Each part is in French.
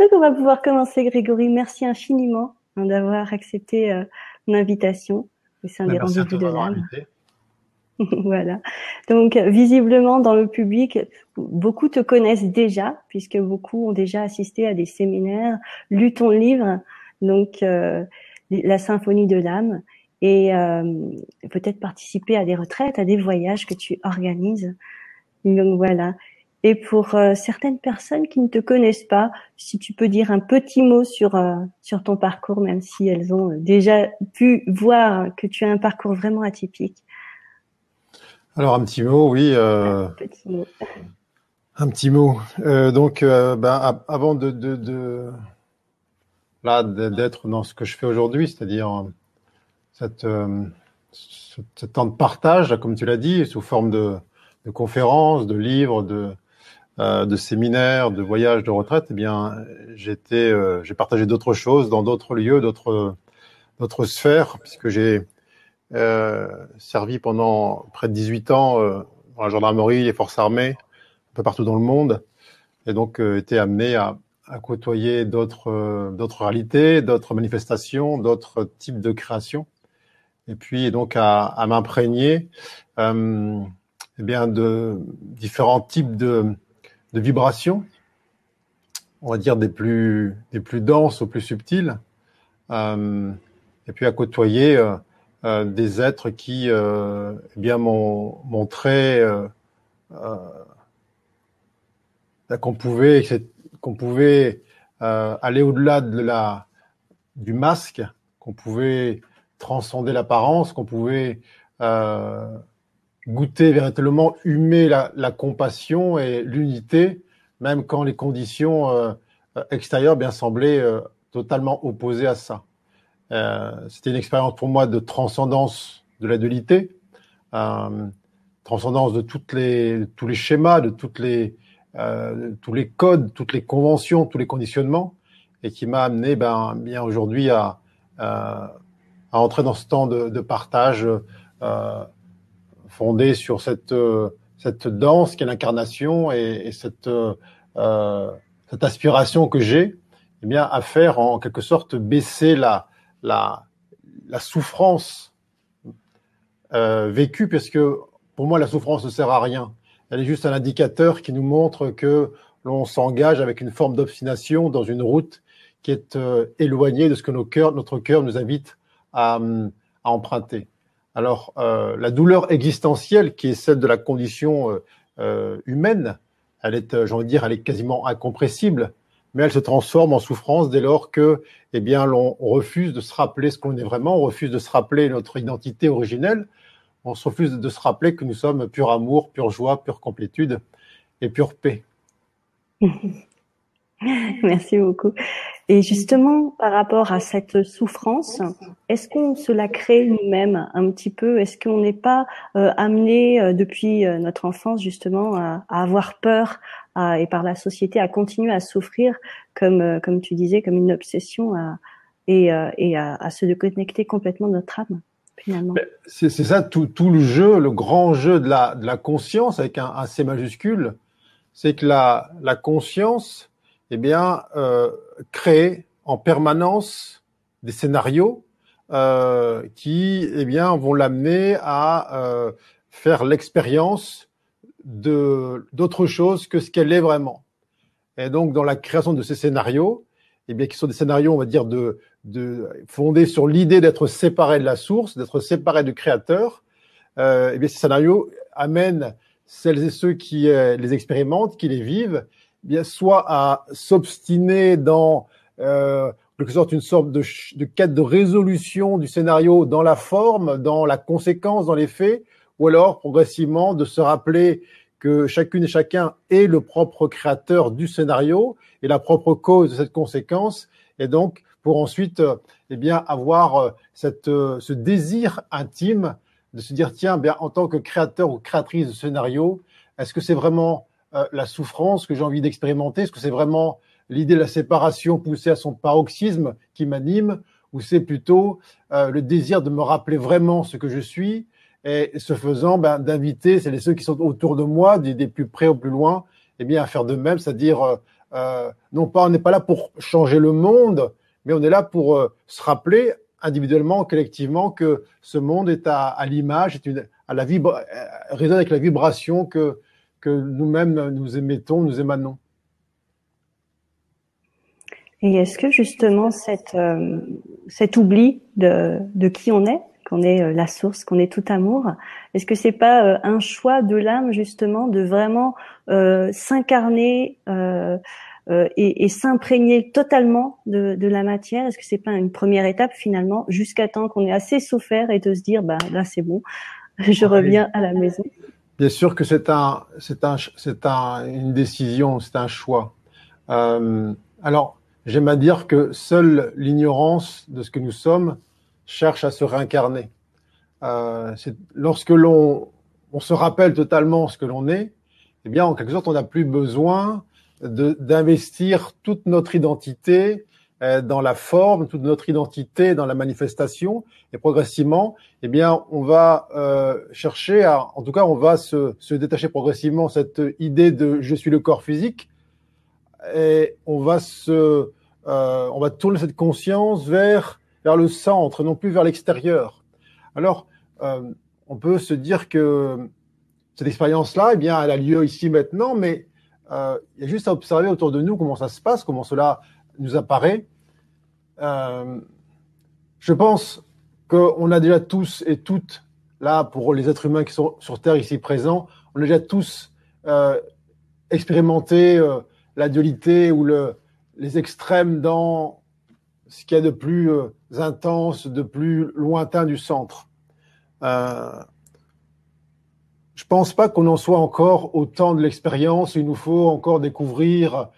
Donc on va pouvoir commencer, Grégory. Merci infiniment hein, d'avoir accepté euh, l'invitation au sein des rendez-vous de l'âme. voilà. Donc, visiblement, dans le public, beaucoup te connaissent déjà, puisque beaucoup ont déjà assisté à des séminaires, lu ton livre, donc euh, la symphonie de l'âme, et euh, peut-être participer à des retraites, à des voyages que tu organises. Donc voilà. Et pour euh, certaines personnes qui ne te connaissent pas, si tu peux dire un petit mot sur sur ton parcours, même si elles ont déjà pu voir que tu as un parcours vraiment atypique. Alors un petit mot, oui. Euh, un petit mot. Un petit mot. Euh, donc, euh, ben, avant de, de, de là d'être dans ce que je fais aujourd'hui, c'est-à-dire cette, ce, ce, temps de partage, comme tu l'as dit, sous forme de, de conférences, de livres, de, de séminaires, de voyages, de retraite, eh bien, j'étais, j'ai partagé d'autres choses dans d'autres lieux, d'autres, d'autres sphères, puisque j'ai euh, servi pendant près de 18 ans euh, dans la gendarmerie, les forces armées, un peu partout dans le monde, et donc euh, été amené à, à côtoyer d'autres d'autres réalités, d'autres manifestations, d'autres types de créations, et puis donc à, à m'imprégner euh, eh bien de différents types de, de vibrations, on va dire des plus des plus denses aux plus subtiles, euh, et puis à côtoyer euh, des êtres qui euh, eh bien m'ont montré euh, qu'on pouvait qu'on pouvait aller au-delà de la du masque, qu'on pouvait transcender l'apparence, qu'on pouvait goûter véritablement, humer la, la compassion et l'unité, même quand les conditions extérieures bien semblaient totalement opposées à ça. Euh, c'était une expérience pour moi de transcendance de la dualité, euh, transcendance de toutes les, tous les schémas, de toutes les, euh, tous les codes, toutes les conventions, tous les conditionnements, et qui m'a amené ben, bien aujourd'hui à, à, à, entrer dans ce temps de, de partage euh, fondé sur cette, cette danse qui est l'incarnation et, cette, euh, cette aspiration que j'ai eh bien, à faire en quelque sorte baisser la, souffrance euh, vécue, parce que pour moi, la souffrance ne sert à rien. Elle est juste un indicateur qui nous montre que l'on s'engage avec une forme d'obstination dans une route qui est euh, éloignée de ce que notre cœur nous invite à emprunter. Alors, euh, la douleur existentielle, qui est celle de la condition euh, euh humaine, elle est, j'ai envie de dire, elle est quasiment incompressible mais elle se transforme en souffrance dès lors que, eh bien, l'on refuse de se rappeler ce qu'on est vraiment, on refuse de se rappeler notre identité originelle, on se refuse de se rappeler que nous sommes pur amour, pure joie, pure complétude et pure paix. Merci beaucoup. Et justement, par rapport à cette souffrance, est-ce qu'on se la crée nous-mêmes un petit peu? Est-ce qu'on n'est pas euh, amené euh, depuis euh, notre enfance justement à, à avoir peur à, et par la société à continuer à souffrir comme, euh, comme tu disais, comme une obsession à, et, euh, et à, se déconnecter complètement de notre âme finalement? C'est ça tout, tout, le jeu, le grand jeu de la, de la conscience avec un, un C majuscule, c'est que la, la conscience eh bien, euh, créer en permanence des scénarios euh, qui, eh bien, vont l'amener à euh, faire l'expérience de d'autre chose que ce qu'elle est vraiment. Et donc, dans la création de ces scénarios, eh bien, qui sont des scénarios, on va dire, de, de fondés sur l'idée d'être séparé de la source, d'être séparé du créateur, euh, eh bien, ces scénarios amènent celles et ceux qui euh, les expérimentent, qui les vivent, bien soit à s'obstiner dans euh, quelque sorte une sorte de, de quête de résolution du scénario dans la forme, dans la conséquence, dans les faits, ou alors progressivement de se rappeler que chacune et chacun est le propre créateur du scénario et la propre cause de cette conséquence, et donc pour ensuite eh bien avoir euh, cette, euh, ce désir intime de se dire tiens bien en tant que créateur ou créatrice de scénario, est-ce que c'est vraiment euh, la souffrance que j'ai envie d'expérimenter. Est-ce que c'est vraiment l'idée de la séparation poussée à son paroxysme qui m'anime ou c'est plutôt euh, le désir de me rappeler vraiment ce que je suis et ce faisant ben, d'inviter c'est ceux qui sont autour de moi, des, des, plus près au plus loin, eh bien à faire de même, c'est-à-dire euh, euh, non pas, on n'est pas là pour changer le monde, mais on est là pour euh, se rappeler individuellement, collectivement, que ce monde est à, à l'image, à la vibre, résonne avec la vibration que que nous-mêmes nous émettons, nous émanons. Et est-ce que justement cette, euh, cet oubli de, de qui on est, qu'on est euh, la source, qu'on est tout amour, est-ce que c'est pas euh, un choix de l'âme justement de vraiment s'incarner et, et s'imprégner totalement de, de, la matière? Est-ce que c'est pas une première étape finalement jusqu'à temps qu'on ait assez souffert et de se dire bah là c'est bon, je reviens à la maison? Bien sûr que c'est un, c'est un, c'est un, une décision, c'est un choix. Euh, alors, j'aime à dire que seule l'ignorance de ce que nous sommes cherche à se réincarner. Euh, lorsque l'on on se rappelle totalement ce que l'on est, eh bien, en quelque sorte, on n'a plus besoin d'investir toute notre identité dans la forme, toute notre identité dans la manifestation, et progressivement, eh bien, on va euh, chercher à, en tout cas, on va se, se détacher progressivement cette idée de je suis le corps physique, et on va se, euh, on va tourner cette conscience vers vers le centre, non plus vers l'extérieur. Alors, euh, on peut se dire que cette expérience-là, eh bien, elle a lieu ici maintenant, mais euh, il y a juste à observer autour de nous comment ça se passe, comment cela nous apparaît. Euh, je pense qu'on a déjà tous et toutes, là, pour les êtres humains qui sont sur Terre ici présents, on a déjà tous euh, expérimenté euh, la dualité ou le, les extrêmes dans ce qu'il y a de plus intense, de plus lointain du centre. Euh, je pense pas qu'on en soit encore au temps de l'expérience. Il nous faut encore découvrir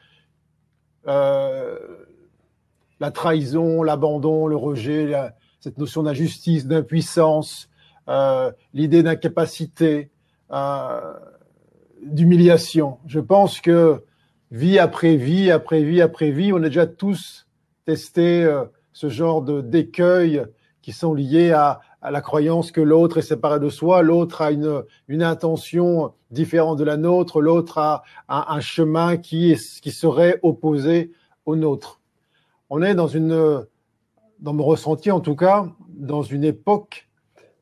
euh, la trahison, l'abandon, le rejet, cette notion d'injustice, d'impuissance, euh, l'idée d'incapacité, euh, d'humiliation. Je pense que vie après vie, après vie, après vie, on a déjà tous testé ce genre de d'écueils qui sont liés à, à la croyance que l'autre est séparé de soi, l'autre a une, une intention différente de la nôtre, l'autre a, un chemin qui, est, qui serait opposé au nôtre on est dans une, dans mon ressenti en tout cas, dans une époque.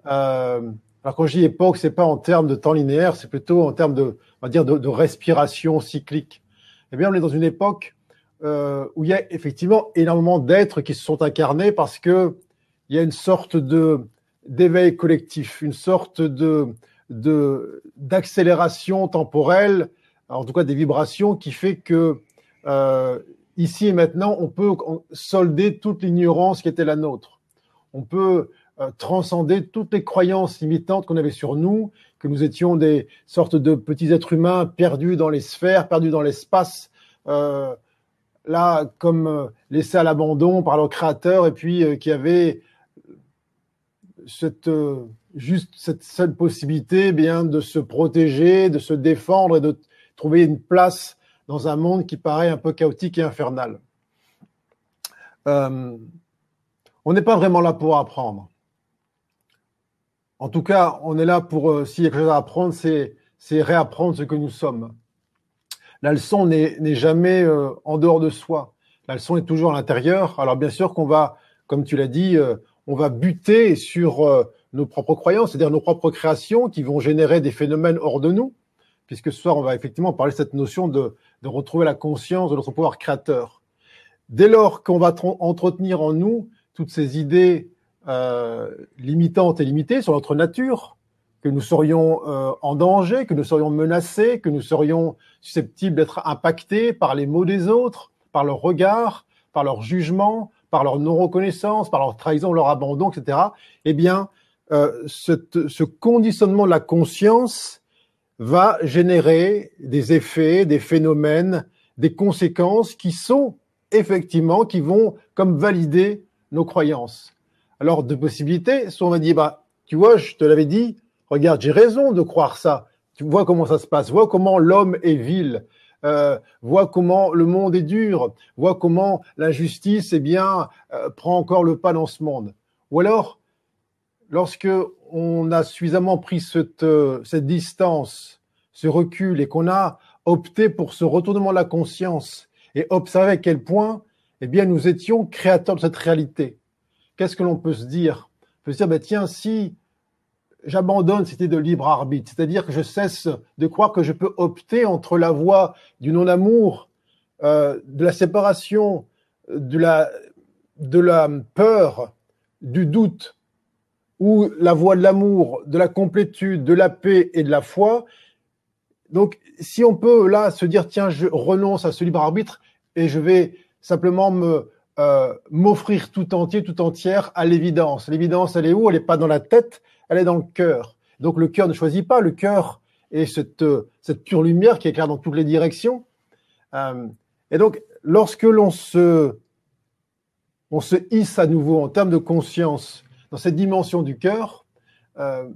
Euh, alors quand je dis époque, c'est pas en termes de temps linéaire, c'est plutôt en termes de, on va dire, de, respiration cyclique. Eh bien, on est dans une époque euh, où il y a effectivement énormément d'êtres qui se sont incarnés parce que il y a une sorte de d'éveil collectif, une sorte de d'accélération temporelle, en tout cas des vibrations, qui fait que euh, ici et maintenant, on peut solder toute l'ignorance qui était la nôtre. On peut euh, transcender toutes les croyances limitantes qu'on avait sur nous, que nous étions des sortes de petits êtres humains perdus dans les sphères, perdus dans l'espace, euh, là comme laissés à l'abandon par leur créateur, et puis qui avaient cette juste cette seule possibilité, eh bien de se protéger, de se défendre et de trouver une place dans un monde qui paraît un peu chaotique et infernal. Euh, on n'est pas vraiment là pour apprendre. En tout cas, on est là pour, euh, s'il y a quelque chose à apprendre, c'est, réapprendre ce que nous sommes. La leçon n'est, jamais euh, en dehors de soi. La leçon est toujours à l'intérieur. Alors bien sûr qu'on va, comme tu l'as dit, on va buter sur nos propres croyances, c'est-à-dire nos propres créations qui vont générer des phénomènes hors de nous, puisque ce soir, on va effectivement parler de cette notion de, de retrouver la conscience de notre pouvoir créateur. Dès lors qu'on va entretenir en nous toutes ces idées euh, limitantes et limitées sur notre nature, que nous serions euh, en danger, que nous serions menacés, que nous serions susceptibles d'être impactés par les mots des autres, par leur regard, par leur jugement, par leur non-reconnaissance, par leur trahison, leur abandon, etc. Eh bien, euh, ce conditionnement de la conscience va générer des effets, des phénomènes, des conséquences qui sont effectivement, qui vont comme valider nos croyances. Alors, deux possibilités, soit on va dire, bah, tu vois, je te l'avais dit, regarde, j'ai raison de croire ça. Tu vois comment ça se passe, vois comment l'homme est vil, euh, vois comment le monde est dur, vois comment l'injustice, eh bien, euh, prend encore le pas dans ce monde. Ou alors, lorsque on a suffisamment pris cette, euh, cette distance, ce recul, et qu'on a opté pour ce retournement de la conscience, et observer à quel point, eh bien, nous étions créateurs de cette réalité. Qu'est-ce que l'on peut se dire? On peut se dire, ben, tiens, si j'abandonne cette idée de libre arbitre, c'est-à-dire que je cesse de croire que je peux opter entre la voie du non-amour, euh, de la séparation, de la, peur, du doute, ou la voie de l'amour, de la complétude, de la paix et de la foi. Donc, si on peut là se dire, tiens, je renonce à ce libre arbitre et je vais simplement me euh, m'offrir tout entier, tout entière à l'évidence. L'évidence, elle est où? Elle n'est pas dans la tête, elle est dans le cœur. Donc le cœur ne choisit pas, le cœur est cette, cette pure lumière qui éclaire dans toutes les directions. Euh, et donc, lorsque l'on se, hisse à nouveau en termes de conscience dans cette dimension du cœur, euh,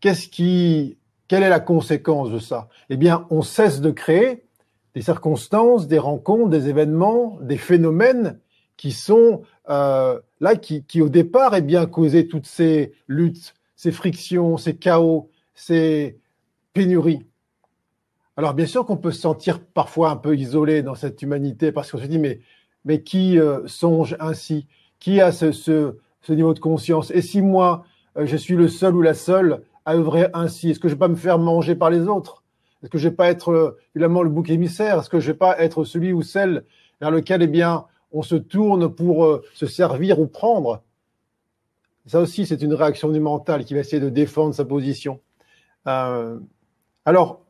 qu'est-ce qui, quelle est la conséquence de ça? Eh bien, on cesse de créer des circonstances, des rencontres, des événements, des phénomènes qui sont euh, là, qui, qui, au départ, eh bien causé toutes ces luttes, ces frictions, ces chaos, ces pénuries. Alors bien sûr qu'on peut se sentir parfois un peu isolé dans cette humanité parce qu'on se dit mais qui euh, songe ainsi? Qui a ce, niveau de conscience? Et si moi euh, je suis le seul ou la seule à œuvrer ainsi, est-ce que je vais pas me faire manger par les autres? Est-ce que je vais pas être euh, évidemment le bouc émissaire? Est-ce que je vais pas être celui ou celle vers lequel eh bien on se tourne pour euh, se servir ou prendre? Ça aussi c'est une réaction du mental qui va essayer de défendre sa position. Euh, alors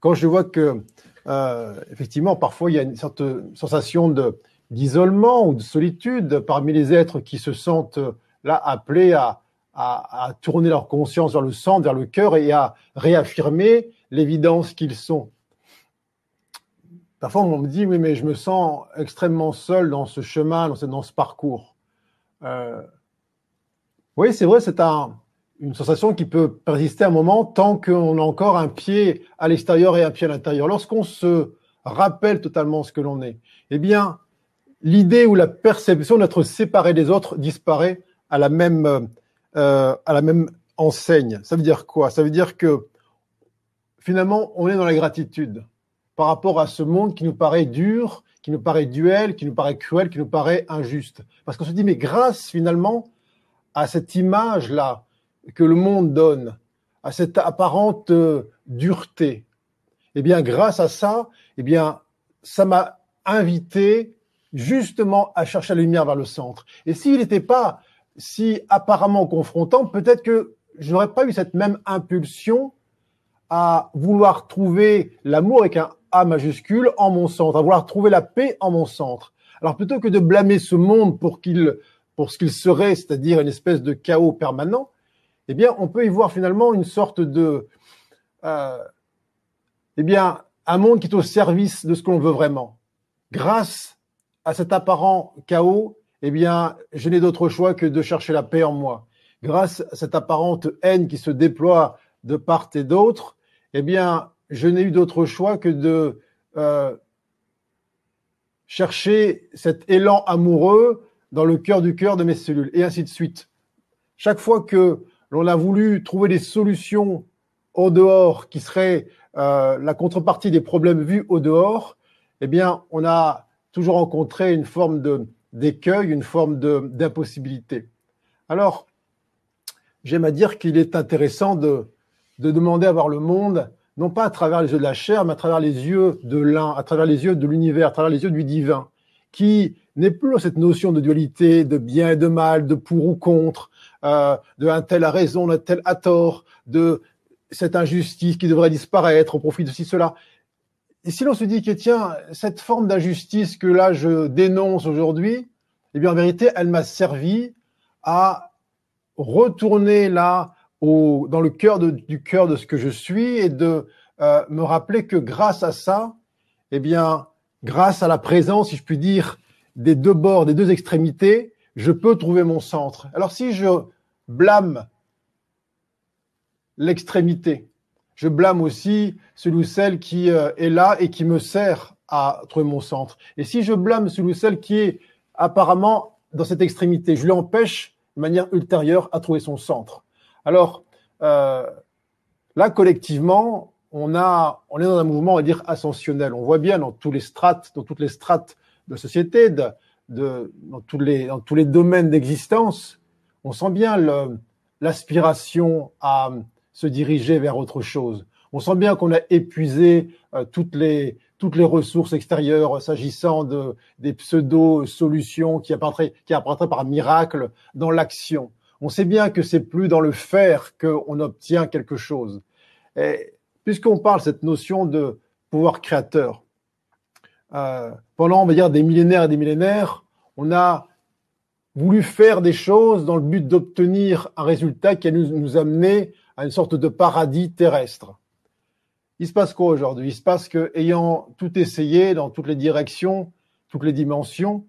quand je vois que euh, effectivement, parfois il y a une sorte sensation d'isolement ou de solitude parmi les êtres qui se sentent là appelés à, tourner leur conscience vers le centre, vers le cœur et à réaffirmer l'évidence qu'ils sont. Parfois, on me dit, oui, mais je me sens extrêmement seul dans ce chemin, dans ce, parcours. Euh, oui, c'est vrai, c'est un, une sensation qui peut persister un moment tant qu'on a encore un pied à l'extérieur et un pied à l'intérieur. Lorsqu'on se rappelle totalement ce que l'on est, eh bien, l'idée ou la perception d'être séparé des autres disparaît à la même euh, à la même enseigne. Ça veut dire quoi? Ça veut dire que finalement, on est dans la gratitude par rapport à ce monde qui nous paraît dur, qui nous paraît duel, qui nous paraît cruel, qui nous paraît injuste. Parce qu'on se dit, mais grâce finalement à cette image-là, que le monde donne, à cette apparente euh, dureté, eh bien, grâce à ça, eh bien, ça m'a invité justement à chercher la lumière vers le centre. Et s'il n'était pas si apparemment confrontant, peut-être que je n'aurais pas eu cette même impulsion à vouloir trouver l'amour avec un A majuscule en mon centre, à vouloir trouver la paix en mon centre. Alors plutôt que de blâmer ce monde pour qu'il pour ce qu'il serait, c'est-à-dire une espèce de chaos permanent, eh bien, on peut y voir finalement une sorte de, euh, eh bien, un monde qui est au service de ce qu'on veut vraiment. Grâce à cet apparent chaos, eh bien, je n'ai d'autre choix que de chercher la paix en moi. Grâce à cette apparente haine qui se déploie de part et d'autre, eh bien, je n'ai eu d'autre choix que de euh, chercher cet élan amoureux dans le cœur du cœur de mes cellules, et ainsi de suite. Chaque fois que l'on a voulu trouver des solutions au dehors qui seraient euh, la contrepartie des problèmes vus au dehors, eh bien, on a toujours rencontré une forme d'écueil, une forme d'impossibilité. Alors, j'aime à dire qu'il est intéressant de demander à voir le monde, non pas à travers les yeux de la chair, mais à travers les yeux de l'un, à travers les yeux de l'univers, à travers les yeux du divin, qui n'est plus cette notion de dualité, de bien et de mal, de pour ou contre, euh, de un tel a raison, un tel a tort, de cette injustice qui devrait disparaître au profit de ci, cela. Et si l'on se dit que tiens, cette forme d'injustice que là je dénonce aujourd'hui, eh bien en vérité, elle m'a servi à retourner là au, dans le cœur du cœur de ce que je suis et de euh, me rappeler que grâce à ça, eh bien, grâce à la présence, si je puis dire, des deux bords, des deux extrémités, je peux trouver mon centre. Alors si je blâme l'extrémité, je blâme aussi celui ou celle qui euh, est là et qui me sert à trouver mon centre. Et si je blâme celui ou celle qui est apparemment dans cette extrémité, je l'empêche de manière ultérieure à trouver son centre. Alors euh, là, collectivement, on a, on est dans un mouvement, on va dire, ascensionnel. On voit bien dans tous les strates, dans toutes les strates de société, de, de, dans tous les, dans tous les domaines d'existence, on sent bien l'aspiration à se diriger vers autre chose. On sent bien qu'on a épuisé euh, toutes les toutes les ressources extérieures s'agissant de des pseudo solutions qui apparaîtraient qui apparaîtraient par miracle dans l'action. On sait bien que c'est plus dans le faire qu'on obtient quelque chose. Puisqu'on parle cette notion de pouvoir créateur, euh, pendant on va dire des millénaires et des millénaires, on a voulu faire des choses dans le but d'obtenir un résultat qui a nous, nous amener à une sorte de paradis terrestre. Il se passe quoi aujourd'hui? Il se passe que, ayant tout essayé dans toutes les directions, toutes les dimensions,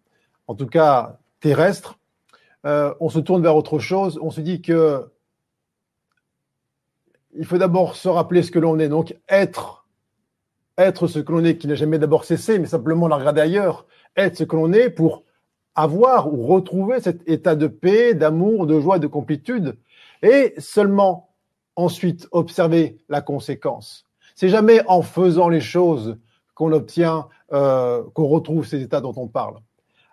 en tout cas terrestres, euh, on se tourne vers autre chose. On se dit que il faut d'abord se rappeler ce que l'on est. Donc être, être ce que l'on est, qui n'a jamais d'abord cessé, mais simplement la ailleurs. Être ce que l'on est pour avoir ou retrouver cet état de paix, d'amour, de joie, de complétude, et seulement ensuite observer la conséquence. C'est jamais en faisant les choses qu'on obtient, euh, qu'on retrouve ces états dont on parle.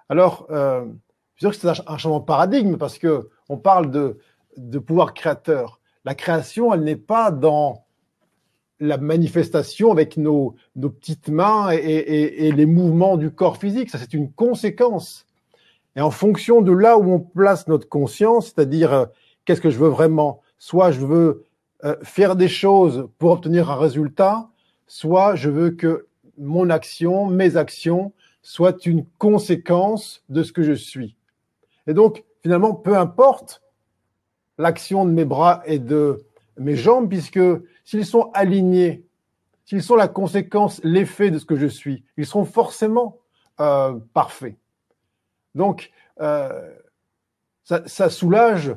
Alors, euh, je que c'est un changement de paradigme parce que on parle de, de pouvoir créateur. La création, elle n'est pas dans la manifestation avec nos, nos petites mains et, et, et, les mouvements du corps physique. Ça, c'est une conséquence. Et en fonction de là où on place notre conscience, c'est-à-dire euh, qu'est-ce que je veux vraiment, soit je veux euh, faire des choses pour obtenir un résultat, soit je veux que mon action, mes actions, soient une conséquence de ce que je suis. Et donc, finalement, peu importe l'action de mes bras et de mes jambes, puisque s'ils sont alignés, s'ils sont la conséquence, l'effet de ce que je suis, ils seront forcément euh, parfaits. Donc, euh, ça, ça, soulage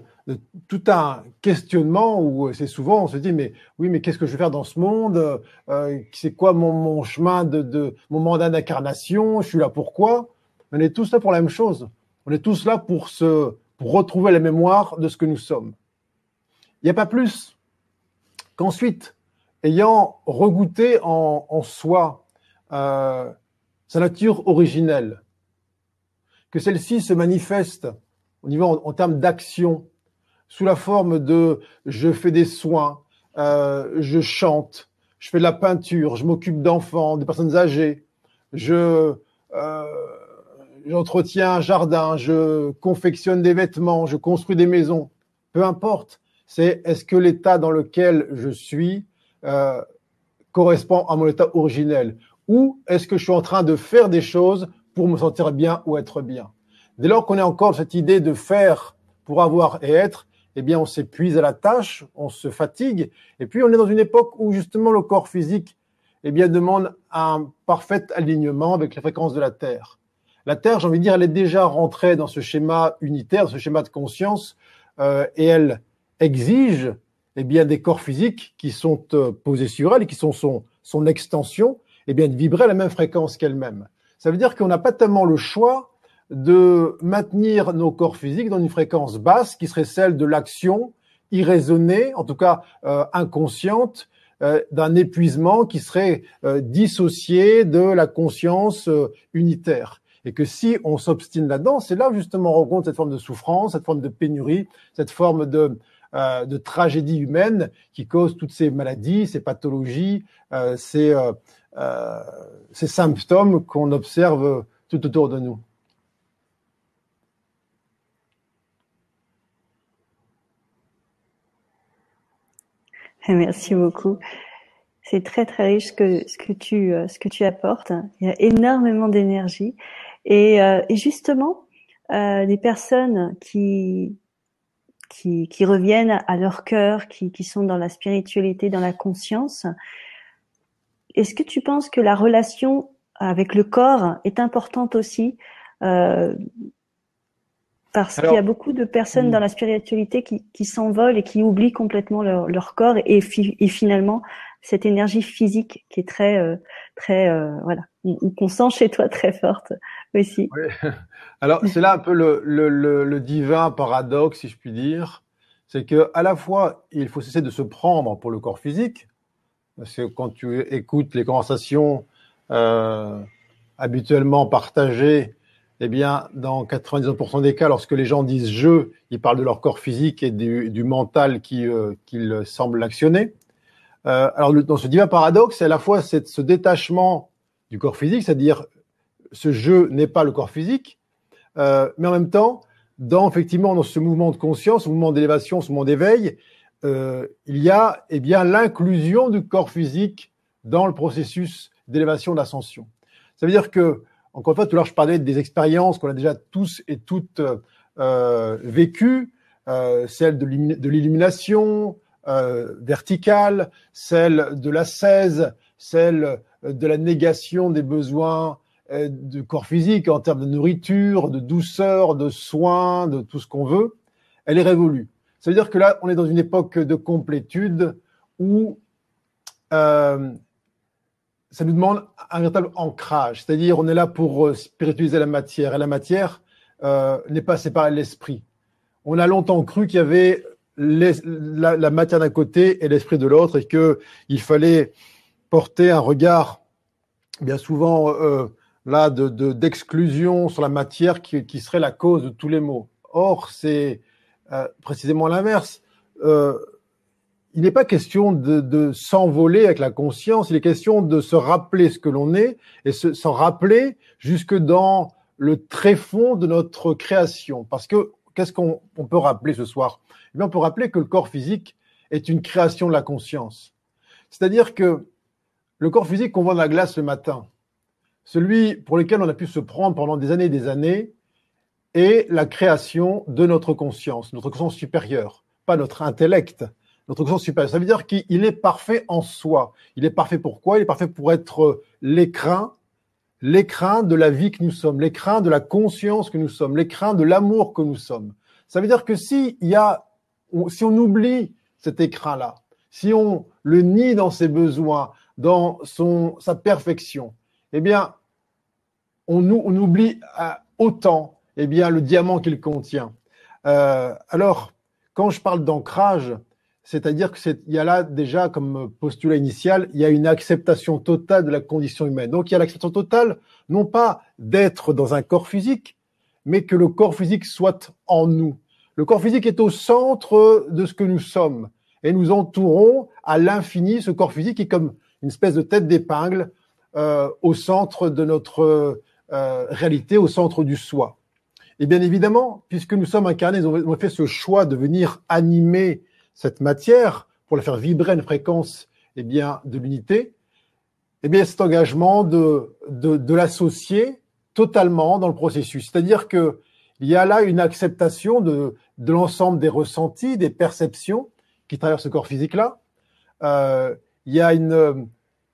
tout un questionnement où c'est souvent on se dit mais oui mais qu'est-ce que je vais faire dans ce monde? Euh, c'est quoi mon, mon chemin de, de mon mandat d'incarnation? Je suis là pourquoi? On est tous là pour la même chose. On est tous là pour se, pour retrouver la mémoire de ce que nous sommes. Il n'y a pas plus qu'ensuite, ayant regoûté en, soi euh, sa nature originelle, que celle-ci se manifeste en, termes d'action, sous la forme de je fais des soins, euh, je chante, je fais de la peinture, je m'occupe d'enfants, de personnes âgées, je euh, j'entretiens un jardin, je confectionne des vêtements, je construis des maisons, peu importe. C'est est-ce que l'état dans lequel je suis euh, correspond à mon état originel? Ou est-ce que je suis en train de faire des choses pour me sentir bien ou être bien? Dès lors qu'on est encore cette idée de faire pour avoir et être, eh bien on s'épuise à la tâche, on se fatigue et puis on est dans une époque où justement le corps physique eh bien demande un parfait alignement avec les fréquences de la Terre. La Terre, j'ai envie de dire, elle est déjà rentrée dans ce schéma unitaire, ce schéma de conscience, euh, et elle exige eh bien, des corps physiques qui sont euh, posés sur elle et qui sont son, son extension, eh bien, de vibrer à la même fréquence qu'elle-même. Ça veut dire qu'on n'a pas tellement le choix de maintenir nos corps physiques dans une fréquence basse qui serait celle de l'action irraisonnée, en tout cas euh, inconsciente, euh, d'un épuisement qui serait dissocié de la conscience unitaire. Et que si on s'obstine là-dedans, c'est là justement on rencontre cette forme de souffrance, cette forme de pénurie, cette forme de, euh, de tragédie humaine qui cause toutes ces maladies, ces pathologies, euh, ces, euh, ces symptômes qu'on observe tout autour de nous. Merci beaucoup. C'est très très riche ce que, tu apportes. Il y a énormément d'énergie. Et, et justement, les personnes qui, qui, qui, reviennent à leur cœur, qui, qui sont dans la spiritualité, dans la conscience, est-ce que tu penses que la relation avec le corps est importante aussi euh, parce qu'il y a beaucoup de personnes dans la spiritualité qui, qui s'envolent et qui oublient complètement leur, leur corps et, et, finalement cette énergie physique qui est très euh, très euh, voilà qu'on sent chez toi très forte Oui. Alors c'est là un peu le, divin paradoxe si je puis dire, c'est que à la fois il faut cesser de se prendre pour le corps physique, Parce que quand tu écoutes les conversations euh, habituellement partagées, eh bien, dans 99% des cas, lorsque les gens disent je, ils parlent de leur corps physique et du, mental qu'ils qui semblent l'actionner. Euh, alors, dans ce divin paradoxe, c'est à la fois ce détachement du corps physique, c'est-à-dire ce jeu n'est pas le corps physique, euh, mais en même temps, dans effectivement dans ce mouvement de conscience, ce mouvement d'élévation, ce mouvement d'éveil, euh, il y a eh bien l'inclusion du corps physique dans le processus d'élévation d'ascension. Ça veut dire que, encore une fois, tout à l'heure je parlais des expériences qu'on a déjà tous et toutes euh, vécues, euh, celle de l'illumination euh, verticale, celle de la 16, celle de la négation des besoins euh, du corps physique en termes de nourriture, de douceur, de soins, de tout ce qu'on veut, elle est révolue. Ça veut dire que là, on est dans une époque de complétude où euh, ça nous demande un véritable ancrage. C'est-à-dire, on est là pour euh, spiritualiser la matière, et la matière euh, n'est pas séparée de l'esprit. On a longtemps cru qu'il y avait la, la, matière d'un côté et l'esprit de l'autre, et qu'il fallait porter un regard bien souvent euh, là de d'exclusion sur la matière qui, qui, serait la cause de tous les maux. Or, c'est euh, précisément l'inverse. Euh, il n'est pas question de, de s'envoler avec la conscience, il est question de se rappeler ce que l'on est et s'en rappeler jusque dans le tréfonds de notre création. Parce que qu'est-ce qu'on on peut rappeler ce soir? Eh bien, On peut rappeler que le corps physique est une création de la conscience. C'est-à-dire que le corps physique qu'on voit dans la glace le matin, celui pour lequel on a pu se prendre pendant des années et des années, est la création de notre conscience, notre conscience supérieure, pas notre intellect, notre conscience supérieure. Ça veut dire qu'il est parfait en soi. Il est parfait pourquoi Il est parfait pour être l'écrin, l'écrin de la vie que nous sommes, l'écrin de la conscience que nous sommes, l'écrin de l'amour que nous sommes. Ça veut dire que si y a, si on oublie cet écrin-là, si on le nie dans ses besoins, dans sa perfection, eh bien, on, oublie euh, autant eh bien, le diamant qu'il contient. Euh, alors, quand je parle d'ancrage, c'est-à-dire qu'il y a là déjà, comme postulat initial, il y a une acceptation totale de la condition humaine. Donc il y a l'acceptation totale, non pas d'être dans un corps physique, mais que le corps physique soit en nous. Le corps physique est au centre de ce que nous sommes. Et nous entourons à l'infini ce corps physique qui est comme une espèce de tête d'épingle euh, au centre de notre euh, réalité au centre du soi. Et bien évidemment, puisque nous sommes incarnés, on a fait ce choix de venir animer cette matière pour la faire vibrer à une fréquence eh bien, de l'unité, eh bien cet engagement de, de, de l'associer totalement dans le processus. C'est-à-dire que il y a là une acceptation de, de l'ensemble des ressentis, des perceptions qui traversent ce corps physique-là. Euh, il y a une,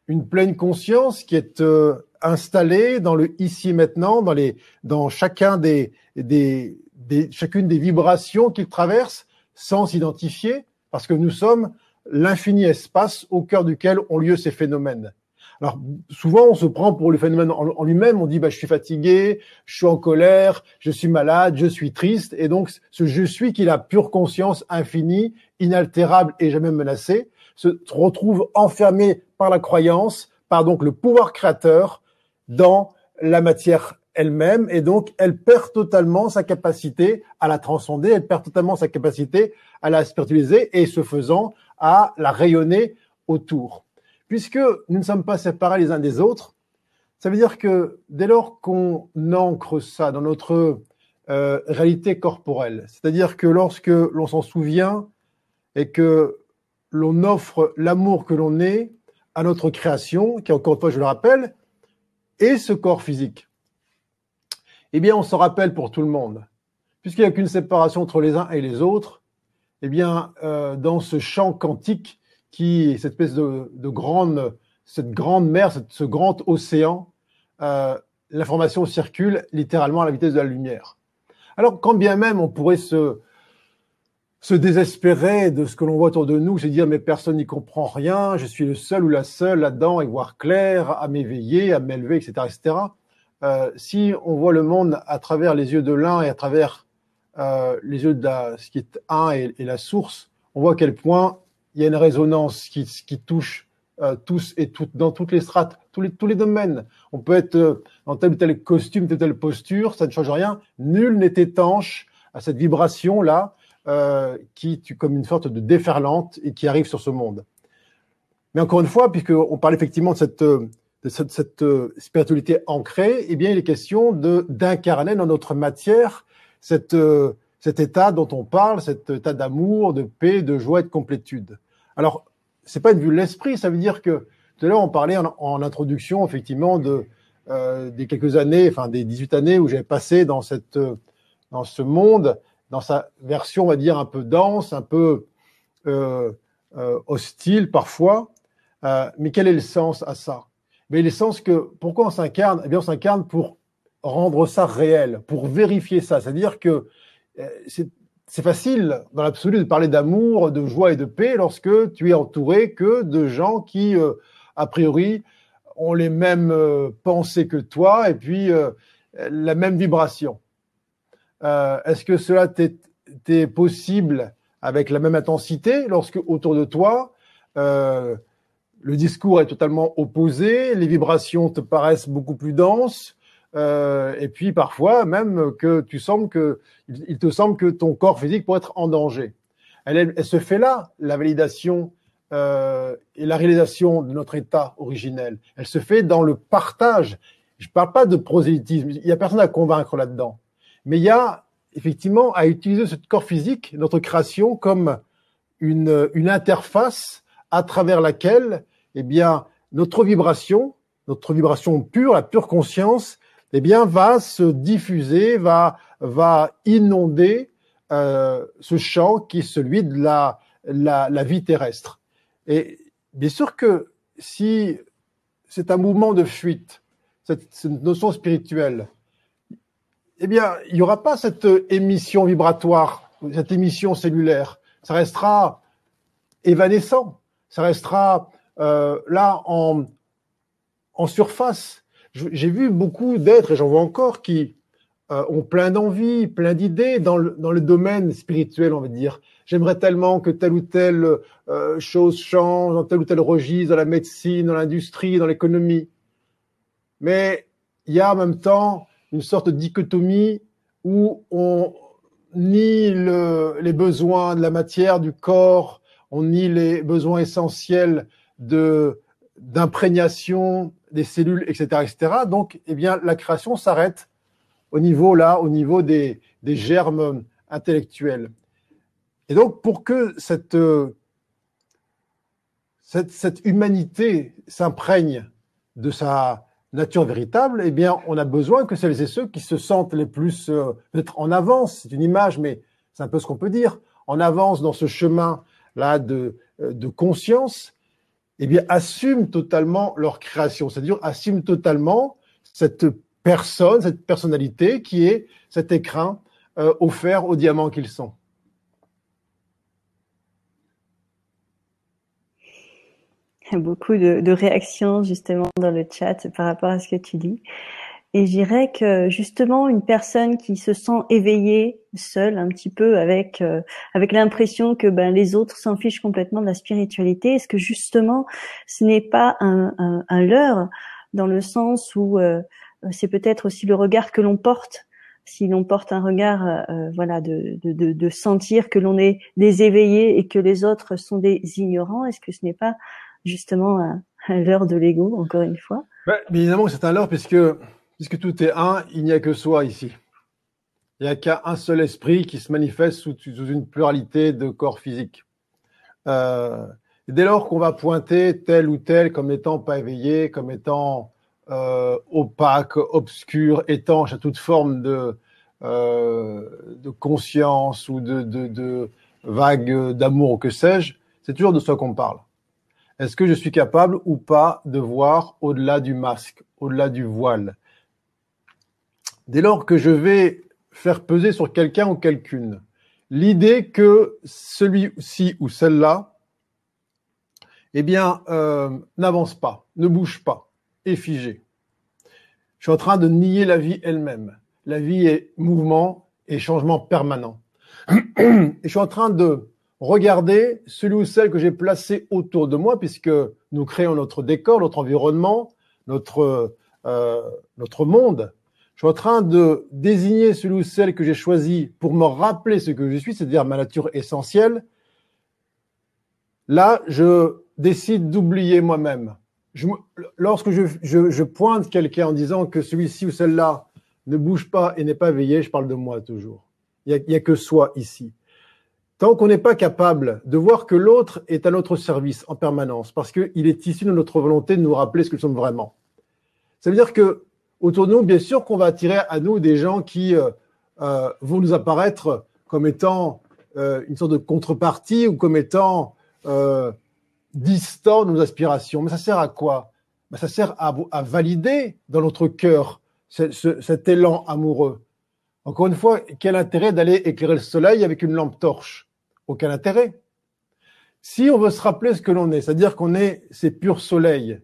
une pleine conscience qui est euh, installé dans le ici et maintenant, dans les, dans chacun des, des, des chacune des vibrations qu'il traverse, sans s'identifier, parce que nous sommes l'infini espace au cœur duquel ont lieu ces phénomènes. Alors souvent on se prend pour le phénomène en, lui-même, on dit bah je suis fatigué, je suis en colère, je suis malade, je suis triste, et donc ce je suis qui est la pure conscience infinie, inaltérable et jamais menacée, se retrouve enfermé par la croyance, par donc le pouvoir créateur dans la matière elle-même et donc elle perd totalement sa capacité à la transcender, elle perd totalement sa capacité à la spiritualiser et ce faisant à la rayonner autour. Puisque nous ne sommes pas séparés les uns des autres, ça veut dire que dès lors qu'on ancre ça dans notre euh, réalité corporelle, c'est-à-dire que lorsque l'on s'en souvient et que l'on offre l'amour que l'on est à notre création, qui encore une fois, je le rappelle, et ce corps physique. Eh bien, on se rappelle pour tout le monde, puisqu'il n'y a qu'une séparation entre les uns et les autres. Eh bien, euh, dans ce champ quantique, qui est cette espèce de, grande mer, ce grand océan, euh, l'information circule littéralement à la vitesse de la lumière. Alors, quand bien même on pourrait se, se désespérer de ce que l'on voit autour de nous, se dire mais personne n'y comprend rien, je suis le seul ou la seule là-dedans et voir clair, à m'éveiller, à m'élever, etc., etc. Euh, si on voit le monde à travers les yeux de l'un et à travers euh, les yeux de ce qui est un et, la source, on voit à quel point il y a une résonance qui, qui touche euh, tous et toutes, dans toutes les strates, tous les, tous les domaines. On peut être euh, dans tel ou tel costume, telle ou telle posture, ça ne change rien. Nul n'est étanche à cette vibration-là euh, qui comme une sorte de déferlante et qui arrive sur ce monde. Mais encore une fois, puisqu'on parle effectivement de cette, de cette, cette spiritualité ancrée, eh bien, il est question d'incarner dans notre matière cette, cet état dont on parle, cet état d'amour, de paix, de joie et de complétude. Alors, c'est pas une vue de l'esprit, ça veut dire que tout à l'heure on parlait en, introduction effectivement de euh, des quelques années, enfin des 18 années où j'avais passé dans cette dans ce monde, dans sa version on va dire un peu dense, un peu euh, euh, hostile parfois. Euh, mais quel est le sens à ça? Mais le sens que pourquoi on s'incarne? Eh bien on s'incarne pour rendre ça réel, pour vérifier ça. C'est-à-dire que c'est facile dans l'absolu de parler d'amour, de joie et de paix lorsque tu es entouré que de gens qui, a priori, ont les mêmes pensées que toi et puis la même vibration. Est-ce que cela t'est possible avec la même intensité lorsque autour de toi, le discours est totalement opposé, les vibrations te paraissent beaucoup plus denses, euh, et puis parfois même que tu sembles que il te semble que ton corps physique pourrait être en danger. Elle, se fait là la validation euh, et la réalisation de notre état originel. Elle se fait dans le partage. Je parle pas de prosélytisme. Il y a personne à convaincre là-dedans, mais il y a effectivement à utiliser ce corps physique, notre création, comme une, une interface à travers laquelle, eh bien, notre vibration, notre vibration pure, la pure conscience, eh bien, va se diffuser, va, va inonder euh, ce champ qui est celui de la, la, la, vie terrestre. Et bien sûr que si c'est un mouvement de fuite, cette, cette notion spirituelle, eh bien, il n'y aura pas cette émission vibratoire, cette émission cellulaire. Ça restera évanescent. Ça restera euh, là en, en surface j'ai vu beaucoup d'êtres, et j'en vois encore, qui euh, ont plein d'envies, plein d'idées dans le, dans le domaine spirituel, on va dire. J'aimerais tellement que telle ou telle euh, chose change dans tel ou tel registre, dans la médecine, dans l'industrie, dans l'économie. Mais il y a en même temps une sorte de dichotomie où on nie le, les besoins de la matière, du corps, on nie les besoins essentiels de d'imprégnation des cellules, etc., etc. Donc, eh bien, la création s'arrête au niveau là, au niveau des, des germes intellectuels. Et donc, pour que cette, cette, cette humanité s'imprègne de sa nature véritable, eh bien, on a besoin que celles et ceux qui se sentent les plus euh, peut-être en avance, c'est une image, mais c'est un peu ce qu'on peut dire, en avance dans ce chemin là de, euh, de conscience, eh bien, assument totalement leur création, c'est-à-dire assument totalement cette personne, cette personnalité qui est cet écrin euh, offert aux diamants qu'ils sont. Il y a beaucoup de, de, réactions justement dans le chat par rapport à ce que tu dis. Et je dirais que justement une personne qui se sent éveillée seule un petit peu avec euh, avec l'impression que ben les autres s'en fichent complètement de la spiritualité, est-ce que justement ce n'est pas un, un, un, leurre dans le sens où euh, c'est peut-être aussi le regard que l'on porte si l'on porte un regard euh, voilà de, de, de, sentir que l'on est des éveillés et que les autres sont des ignorants, est-ce que ce n'est pas justement un, un leurre de l'ego encore une fois ouais, mais évidemment c'est un leurre puisque Puisque tout est un, il n'y a que soi ici. Il n'y a qu'un seul esprit qui se manifeste sous, une pluralité de corps physiques. Euh, dès lors qu'on va pointer tel ou tel comme étant pas éveillé, comme étant euh, opaque, obscur, étanche à toute forme de, euh, de conscience ou de, de, de vague d'amour ou que sais-je, c'est toujours de ça qu'on parle. Est-ce que je suis capable ou pas de voir au-delà du masque, au-delà du voile? Dès lors que je vais faire peser sur quelqu'un ou quelqu'une l'idée que celui-ci ou celle-là, eh bien, euh, n'avance pas, ne bouge pas, est figé. Je suis en train de nier la vie elle-même. La vie est mouvement et changement permanent. Et je suis en train de regardez celui ou celle que j'ai placé autour de moi, puisque nous créons notre décor, notre environnement, notre, euh, notre monde. Je suis en train de désigner celui ou celle que j'ai choisi pour me rappeler ce que je suis, c'est-à-dire ma nature essentielle. Là, je décide d'oublier moi-même. lorsque je, je, je pointe quelqu'un en disant que celui-ci ou celle-là ne bouge pas et n'est pas veillé, je parle de moi toujours. Il n'y a, a, que soi ici. Tant qu'on n'est pas capable de voir que l'autre est à notre service en permanence, parce qu'il est issu de notre volonté de nous rappeler ce que nous sommes vraiment. Ça veut dire que autour de nous, bien sûr qu'on va attirer à nous des gens qui euh, euh, vont nous apparaître comme étant euh, une sorte de contrepartie ou comme étant euh, distants de nos aspirations. Mais ça sert à quoi? Ben, Ça sert à, valider dans notre cœur ce, ce, cet élan amoureux. Encore une fois, quel intérêt d'aller éclairer le soleil avec une lampe torche? Aucun intérêt. Si on veut se rappeler ce que l'on est, c'est-à-dire qu'on est ces purs soleils,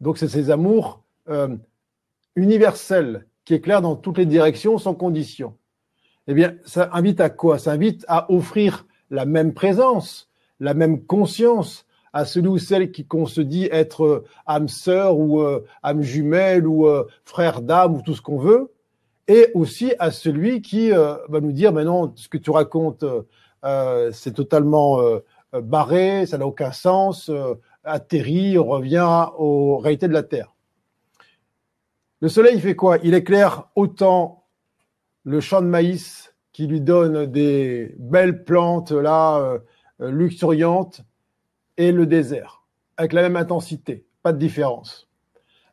donc c'est ces amours euh, universels qui éclairent dans toutes les directions sans condition, eh bien, ça invite à quoi? Ça invite à offrir la même présence, la même conscience à celui ou celle qui qu'on se dit être euh, âme sœur ou euh, âme jumelle ou euh, frère d'âme ou tout ce qu'on veut, et aussi à celui qui va nous dire, mais non, ce que tu racontes, c'est totalement euh, barré, ça n'a aucun sens, atterri, on revient aux réalités de la Terre. Le soleil il fait quoi? Il éclaire autant le champ de maïs qui lui donne des belles plantes là luxuriantes et le désert avec la même intensité, pas de différence.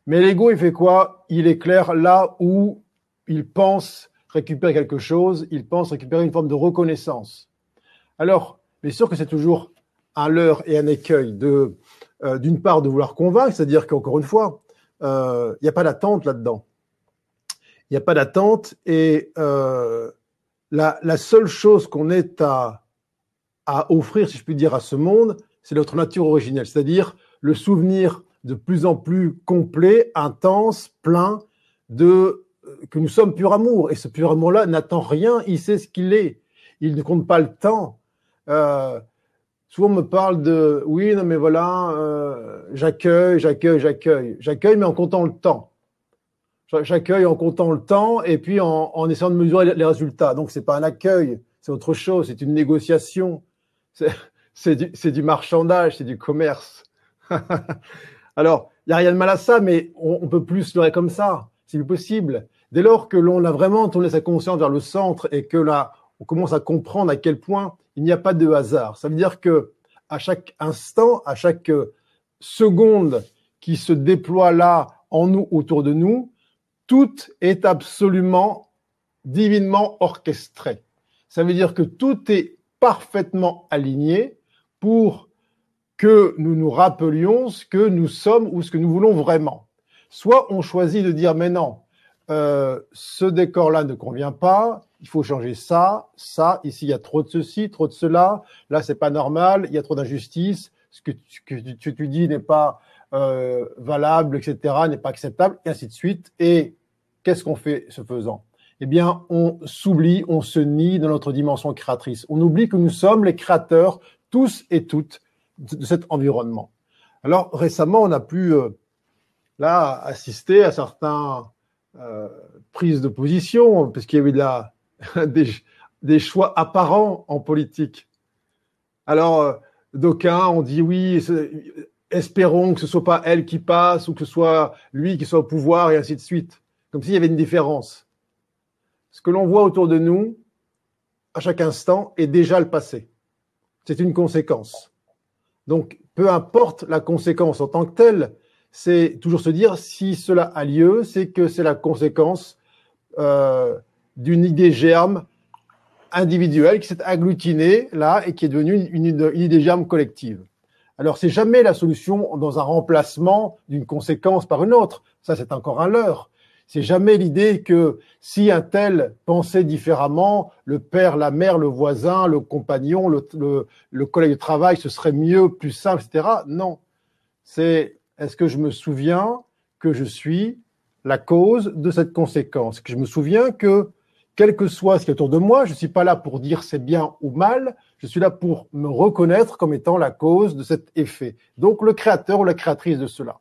Mais l'ego, il fait quoi? Il éclaire là où il pense récupérer quelque chose, il pense récupérer une forme de reconnaissance. Alors, bien sûr que c'est toujours un leurre et un écueil de, euh, d'une part, de vouloir convaincre, c'est-à-dire qu'encore une fois, il euh, n'y a pas d'attente là-dedans. Il n'y a pas d'attente et euh, la, seule chose qu'on est à, offrir, si je puis dire, à ce monde, c'est notre nature originelle, c'est-à-dire le souvenir de plus en plus complet, intense, plein que nous sommes pur amour. Et ce pur amour-là n'attend rien, il sait ce qu'il est. Il ne compte pas le temps. Euh, souvent on me parle de oui, non mais voilà, euh, j'accueille, j'accueille, j'accueille. J'accueille, mais en comptant le temps. J'accueille en comptant le temps et puis en, en essayant de mesurer les résultats. Donc c'est pas un accueil, c'est autre chose, c'est une négociation. C'est du, du marchandage, c'est du commerce. Alors, il n'y a rien de mal à ça, mais on, peut plus le comme ça. Plus possible. Dès lors que l'on a vraiment tourné sa conscience vers le centre et que là, on commence à comprendre à quel point il n'y a pas de hasard. Ça veut dire que à chaque instant, à chaque seconde qui se déploie là en nous, autour de nous, tout est absolument divinement orchestré. Ça veut dire que tout est parfaitement aligné pour que nous nous rappelions ce que nous sommes ou ce que nous voulons vraiment. Soit on choisit de dire mais non, euh, ce décor-là ne convient pas, il faut changer ça, ça, ici il y a trop de ceci, trop de cela, là c'est pas normal, il y a trop d'injustice, ce que tu, dis n'est pas euh, valable, etc., n'est pas acceptable, et ainsi de suite. Et qu'est-ce qu'on fait ce faisant? Eh bien, on s'oublie, on se nie dans notre dimension créatrice. On oublie que nous sommes les créateurs, tous et toutes, de, cet environnement. Alors récemment, on a pu euh, là assister à certains euh, prise de position, parce qu'il y avait de la, des, des, choix apparents en politique. Alors, euh, d'aucuns ont dit oui, espérons que ce soit pas elle qui passe ou que ce soit lui qui soit au pouvoir et ainsi de suite, comme s'il y avait une différence. Ce que l'on voit autour de nous, à chaque instant, est déjà le passé. C'est une conséquence. Donc, peu importe la conséquence en tant que telle, c'est toujours se dire si cela a lieu, c'est que c'est la conséquence euh, d'une idée germe individuelle qui s'est agglutinée là et qui est devenue une, idée germe collective. Alors c'est jamais la solution dans un remplacement d'une conséquence par une autre. Ça c'est encore un leurre. C'est jamais l'idée que si un tel pensait différemment, le père, la mère, le voisin, le compagnon, le, le, le collègue de travail, ce serait mieux, plus simple, etc. Non. C'est est-ce que je me souviens que je suis la cause de cette conséquence? Que je me souviens que quel que soit ce qui est autour de moi, je ne suis pas là pour dire c'est bien ou mal, je suis là pour me reconnaître comme étant la cause de cet effet. Donc le créateur ou la créatrice de cela.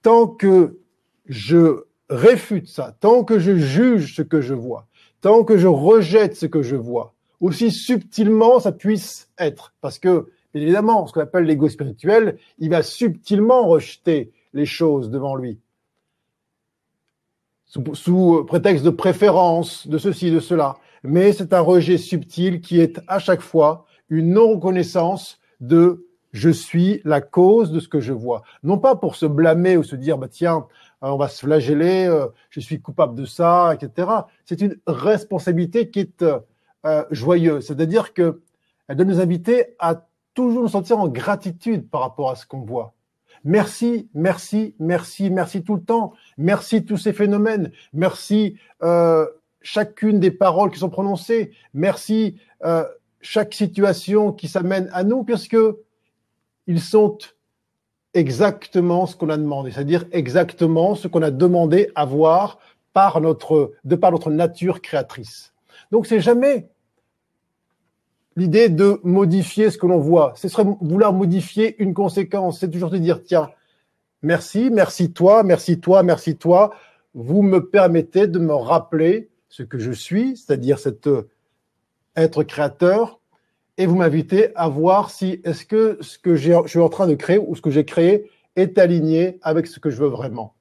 Tant que je réfute ça, tant que je juge ce que je vois, tant que je rejette ce que je vois, aussi subtilement ça puisse être, parce que évidemment, ce qu'on appelle l'ego spirituel, il va subtilement rejeter les choses devant lui sous, prétexte de préférence, de ceci, de cela. Mais c'est un rejet subtil qui est à chaque fois une non-reconnaissance de je suis la cause de ce que je vois. Non pas pour se blâmer ou se dire, bah tiens, euh, on va se flageller, euh, je suis coupable de ça, etc. C'est une responsabilité qui est euh, joyeuse. C'est-à-dire que elle doit nous inviter à toujours nous sentir en gratitude par rapport à ce qu'on voit. Merci, merci, merci, merci tout le temps. Merci tous ces phénomènes. Merci euh, chacune des paroles qui sont prononcées. Merci euh, chaque situation qui s'amène à nous, puisque ils sont exactement ce qu'on a demandé, c'est-à-dire exactement ce qu'on a demandé à voir par notre, de par notre nature créatrice. Donc c'est jamais l'idée de modifier ce que l'on voit. Ce serait vouloir modifier une conséquence. C'est toujours de dire, tiens, merci, merci toi, merci toi, merci toi. Vous me permettez de me rappeler ce que je suis, c'est-à-dire cet euh, être créateur, et vous m'invitez à voir si est-ce que ce que je suis en train de créer ou ce que j'ai créé est aligné avec ce que je veux vraiment.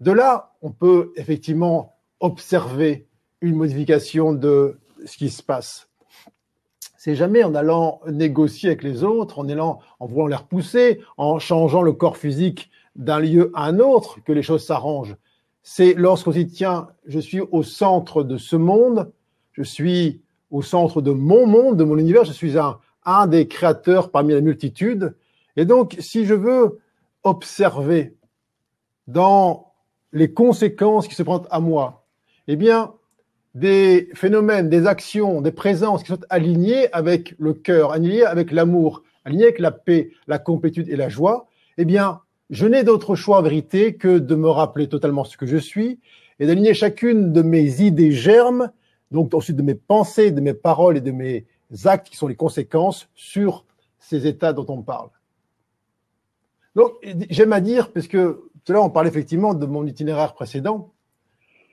De là, on peut effectivement observer une modification de ce qui se passe c'est jamais en allant négocier avec les autres, en allant, en voulant les repousser, en changeant le corps physique d'un lieu à un autre que les choses s'arrangent. C'est lorsqu'on dit, tiens, je suis au centre de ce monde, je suis au centre de mon monde, de mon univers, je suis un, un des créateurs parmi la multitude. Et donc, si je veux observer dans les conséquences qui se présentent à moi, eh bien, des phénomènes, des actions, des présences qui sont alignées avec le cœur, alignées avec l'amour, alignées avec la paix, la compétude et la joie, eh bien, je n'ai d'autre choix en vérité que de me rappeler totalement ce que je suis et d'aligner chacune de mes idées germes, donc ensuite de mes pensées, de mes paroles et de mes actes qui sont les conséquences sur ces états dont on parle. Donc, j'aime à dire, puisque tout à l'heure on parlait effectivement de mon itinéraire précédent,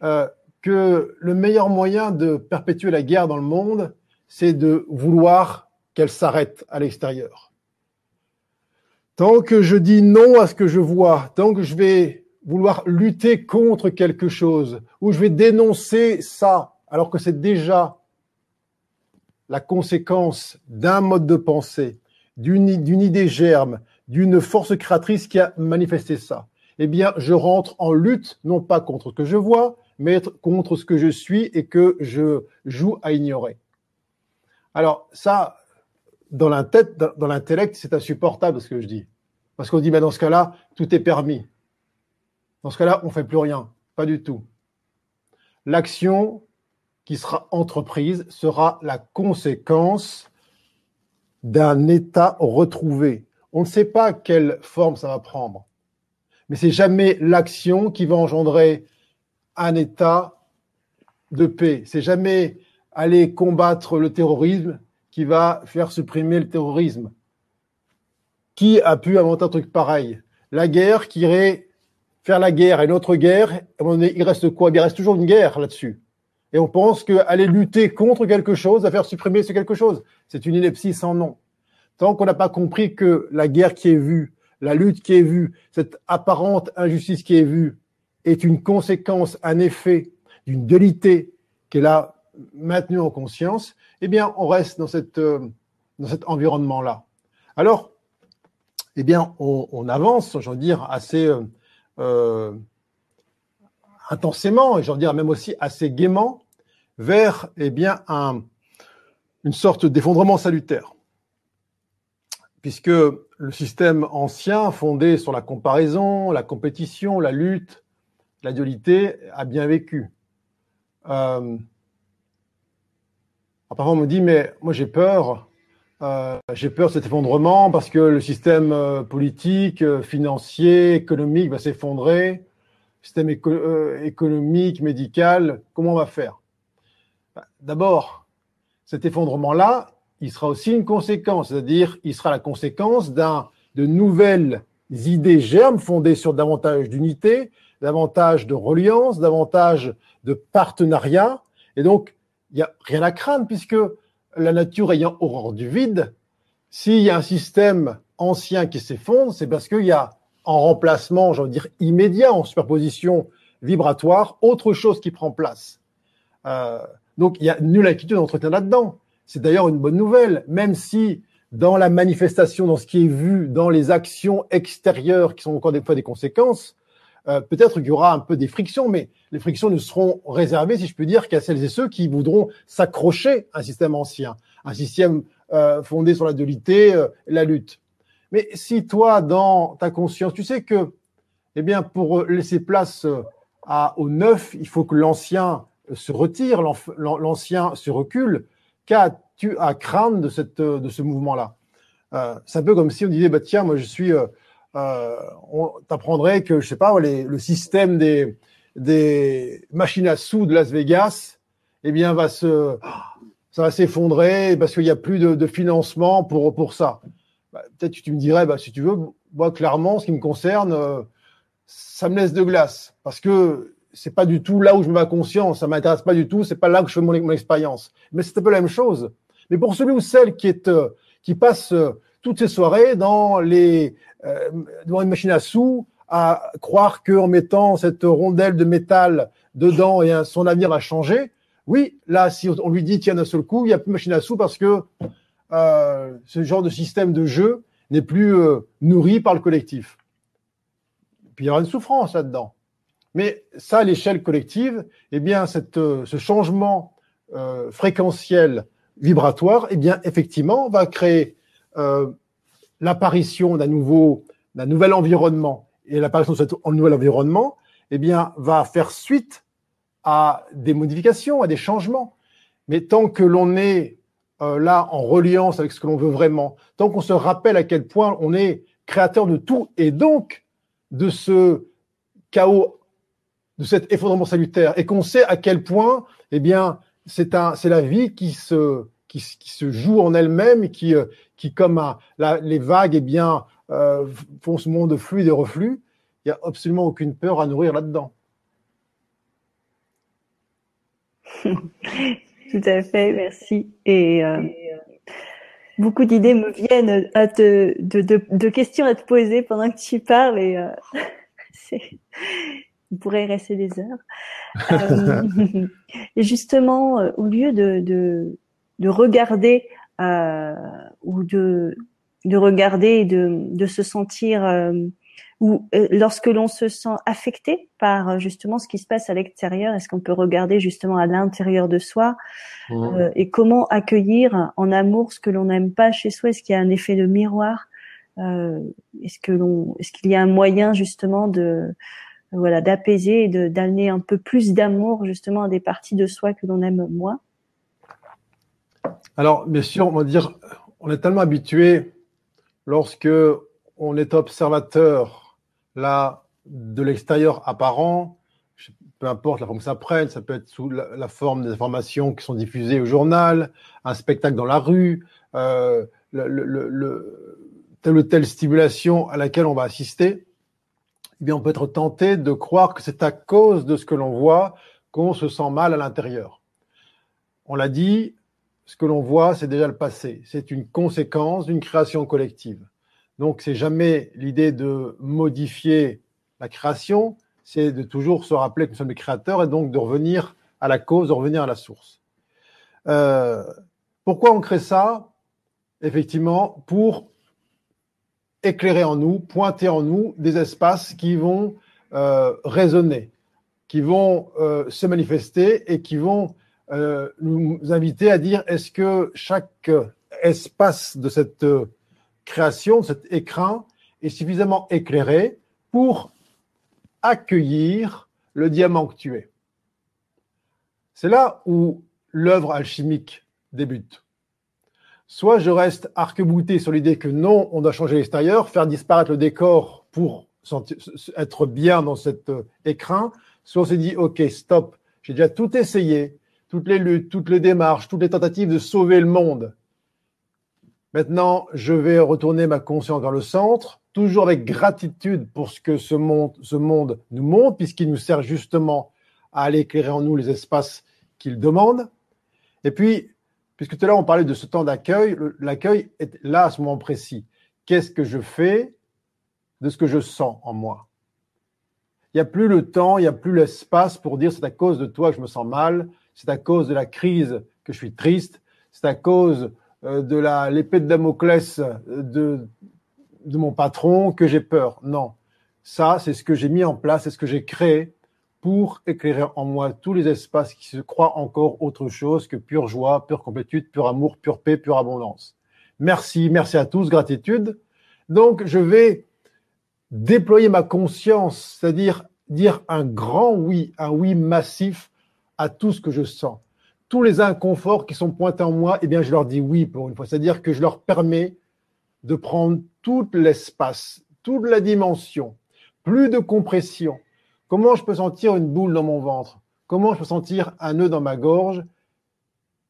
euh, que le meilleur moyen de perpétuer la guerre dans le monde, c'est de vouloir qu'elle s'arrête à l'extérieur. Tant que je dis non à ce que je vois, tant que je vais vouloir lutter contre quelque chose, ou je vais dénoncer ça, alors que c'est déjà la conséquence d'un mode de pensée, d'une idée germe, d'une force créatrice qui a manifesté ça, eh bien, je rentre en lutte, non pas contre ce que je vois, mais contre ce que je suis et que je joue à ignorer. Alors ça, dans l'intellect, c'est insupportable ce que je dis. Parce qu'on dit, mais dans ce cas-là, tout est permis. Dans ce cas-là, on ne fait plus rien. Pas du tout. L'action qui sera entreprise sera la conséquence d'un état retrouvé. On ne sait pas quelle forme ça va prendre. Mais c'est jamais l'action qui va engendrer un état de paix. C'est jamais aller combattre le terrorisme qui va faire supprimer le terrorisme. Qui a pu inventer un truc pareil? La guerre qui irait faire la guerre une autre guerre, il reste quoi? Il reste toujours une guerre là-dessus. Et on pense qu'aller lutter contre quelque chose va faire supprimer ce quelque chose. C'est une ineptie sans nom. Tant qu'on n'a pas compris que la guerre qui est vue, la lutte qui est vue, cette apparente injustice qui est vue, est une conséquence, un effet d'une dualité qu'elle a maintenue en conscience, eh bien, on reste dans, cette, euh, dans cet environnement-là. Alors, eh bien, on, avance, j'en dire, assez euh, euh, intensément, et j'en dire même aussi assez gaiement, vers, eh bien, un, une sorte d'effondrement salutaire. Puisque le système ancien, fondé sur la comparaison, la compétition, la lutte, la dualité a bien vécu. Euh, parfois, on me dit, mais moi j'ai peur, euh, j'ai peur de cet effondrement parce que le système euh, politique, financier, économique va s'effondrer, système économique, médical, comment on va faire? Bah, D'abord, cet effondrement-là, il sera aussi une conséquence, c'est-à-dire il sera la conséquence d'un de nouvelles idées germes fondées sur davantage d'unité, davantage de reliance, davantage de partenariat. Et donc, il n'y a rien à craindre puisque la nature ayant horreur du vide, s'il y a un système ancien qui s'effondre, c'est parce qu'il y a en remplacement, j'ai envie de dire immédiat, en superposition vibratoire, autre chose qui prend place. Euh, donc il y a nulle inquiétude d'entretien là-dedans. C'est d'ailleurs une bonne nouvelle, même si dans la manifestation, dans ce qui est vu, dans les actions extérieures qui sont encore des fois des conséquences, euh, peut-être qu'il y aura un peu des frictions, mais les frictions ne seront réservées, si je peux dire, qu'à celles et ceux qui voudront s'accrocher à un système ancien, un système euh, fondé sur la dualité, euh, la lutte. Mais si toi, dans ta conscience, tu sais que, eh bien, pour laisser place à, au neuf, il faut que l'ancien se retire, l'ancien se recule. Qu'as-tu à craindre de, cette, de ce mouvement-là? C'est un peu comme si on disait, bah, tiens, moi je suis, euh, on t'apprendrait que, je sais pas, le système des, des machines à sous de Las Vegas, eh bien, va se, ça va s'effondrer parce qu'il n'y a plus de, de, financement pour, pour ça. Bah, Peut-être que tu me dirais, bah, si tu veux, moi, clairement, ce qui me concerne, euh, ça me laisse de glace parce que c'est pas du tout là où je me mets conscience, ça m'intéresse pas du tout, c'est pas là que je fais mon, expérience. Mais c'est un peu la même chose. Mais pour celui ou celle qui est euh, qui passe euh, toutes ses soirées dans les devant une machine à sous à croire qu'en mettant cette rondelle de métal dedans et son avenir va changer. Oui, là, si on lui dit tiens d'un seul coup, il n'y a plus de machine à sous parce que euh, ce genre de système de jeu n'est plus euh, nourri par le collectif. Puis il y aura une souffrance là-dedans. Mais ça, à l'échelle collective, eh bien, cette, euh, ce changement euh, fréquentiel vibratoire, eh bien, effectivement, va créer euh, l'apparition d'un nouveau, d'un nouvel environnement. Et l'apparition de ce nouvel environnement, eh bien, va faire suite à des modifications, à des changements. Mais tant que l'on est euh, là en reliance avec ce que l'on veut vraiment, tant qu'on se rappelle à quel point on est créateur de tout et donc de ce chaos de cet effondrement salutaire et qu'on sait à quel point, eh bien, c'est la vie qui se, qui, se joue en elle-même qui, euh, qui comme les vagues, eh bien, euh, font ce monde de flux et de reflux. Il n'y a absolument aucune peur à nourrir là-dedans. Tout à fait, merci. Et euh, beaucoup d'idées me viennent à te, de, questions à te poser pendant que tu parles et euh, on pourrait rester des heures. Et justement, au lieu de, de regarder euh, ou de, de regarder et de, de se sentir euh, ou euh, lorsque l'on se sent affecté par euh, justement ce qui se passe à l'extérieur, est-ce qu'on peut regarder justement à l'intérieur de soi mmh. et comment accueillir en amour ce que l'on n'aime pas chez soi? Est-ce qu'il y a un effet de miroir Est-ce que l'on, est-ce qu'il y a un moyen justement de voilà, d'apaiser et de d'amener un peu plus d'amour justement à des parties de soi que l'on aime moins? Alors, bien sûr, on va dire, on est tellement habitué lorsque on est observateur là de l'extérieur apparent, peu importe la forme que ça prenne, ça peut être sous la, forme des informations qui sont diffusées au journal, un spectacle dans la rue, euh, le, le, le, telle ou telle stimulation à laquelle on va assister eh bien, on peut être tenté de croire que c'est à cause de ce que l'on voit qu'on se sent mal à l'intérieur. On l'a dit, ce que l'on voit, c'est déjà le passé. C'est une conséquence d'une création collective. Donc, c'est jamais l'idée de modifier la création, c'est de toujours se rappeler que nous sommes les créateurs et donc de revenir à la cause, de revenir à la source. Euh, pourquoi on crée ça? Effectivement, pour éclairer en nous, pointer en nous des espaces qui vont euh, résonner, qui vont euh, se manifester et qui vont euh, nous inviter à dire est-ce que chaque espace de cette création, de cet écran, est suffisamment éclairé pour accueillir le diamant que tu es? C'est là où l'œuvre alchimique débute. Soit je reste arc-bouté sur l'idée que non, on doit changer l'extérieur, faire disparaître le décor pour être bien dans cet euh, écran, soit on s'est dit, OK, stop, j'ai déjà tout essayé, toutes les luttes, toutes les démarches, toutes les tentatives de sauver le monde. Maintenant, je vais retourner ma conscience vers le centre, toujours avec gratitude pour ce que ce monde, nous montre, puisqu'il nous sert justement à aller éclairer en nous les espaces qu'il demande. Et puis, puisque tout à l'heure on parlait de ce temps d'accueil, l'accueil est là à ce moment précis. Qu'est-ce que je fais de ce que je sens en moi? Il n'y a plus le temps, il n'y a plus l'espace pour dire c'est à cause de toi que je me sens mal, c'est à cause de la crise que je suis triste, c'est à cause euh, de l'épée de Damoclès de, de mon patron que j'ai peur. Non, ça c'est ce que j'ai mis en place, c'est ce que j'ai créé pour éclairer en moi tous les espaces qui se croient encore autre chose que pure joie, pure complétude, pur amour, pure paix, pure abondance. Merci, merci à tous, gratitude. Donc, je vais déployer ma conscience, c'est-à-dire dire un grand oui, un oui massif à tout ce que je sens. Tous les inconforts qui sont pointés en moi, eh bien, je leur dis oui pour une fois. C'est-à-dire que je leur permets de prendre tout l'espace, toute la dimension, plus de compression, Comment je peux sentir une boule dans mon ventre? Comment je peux sentir un nœud dans ma gorge?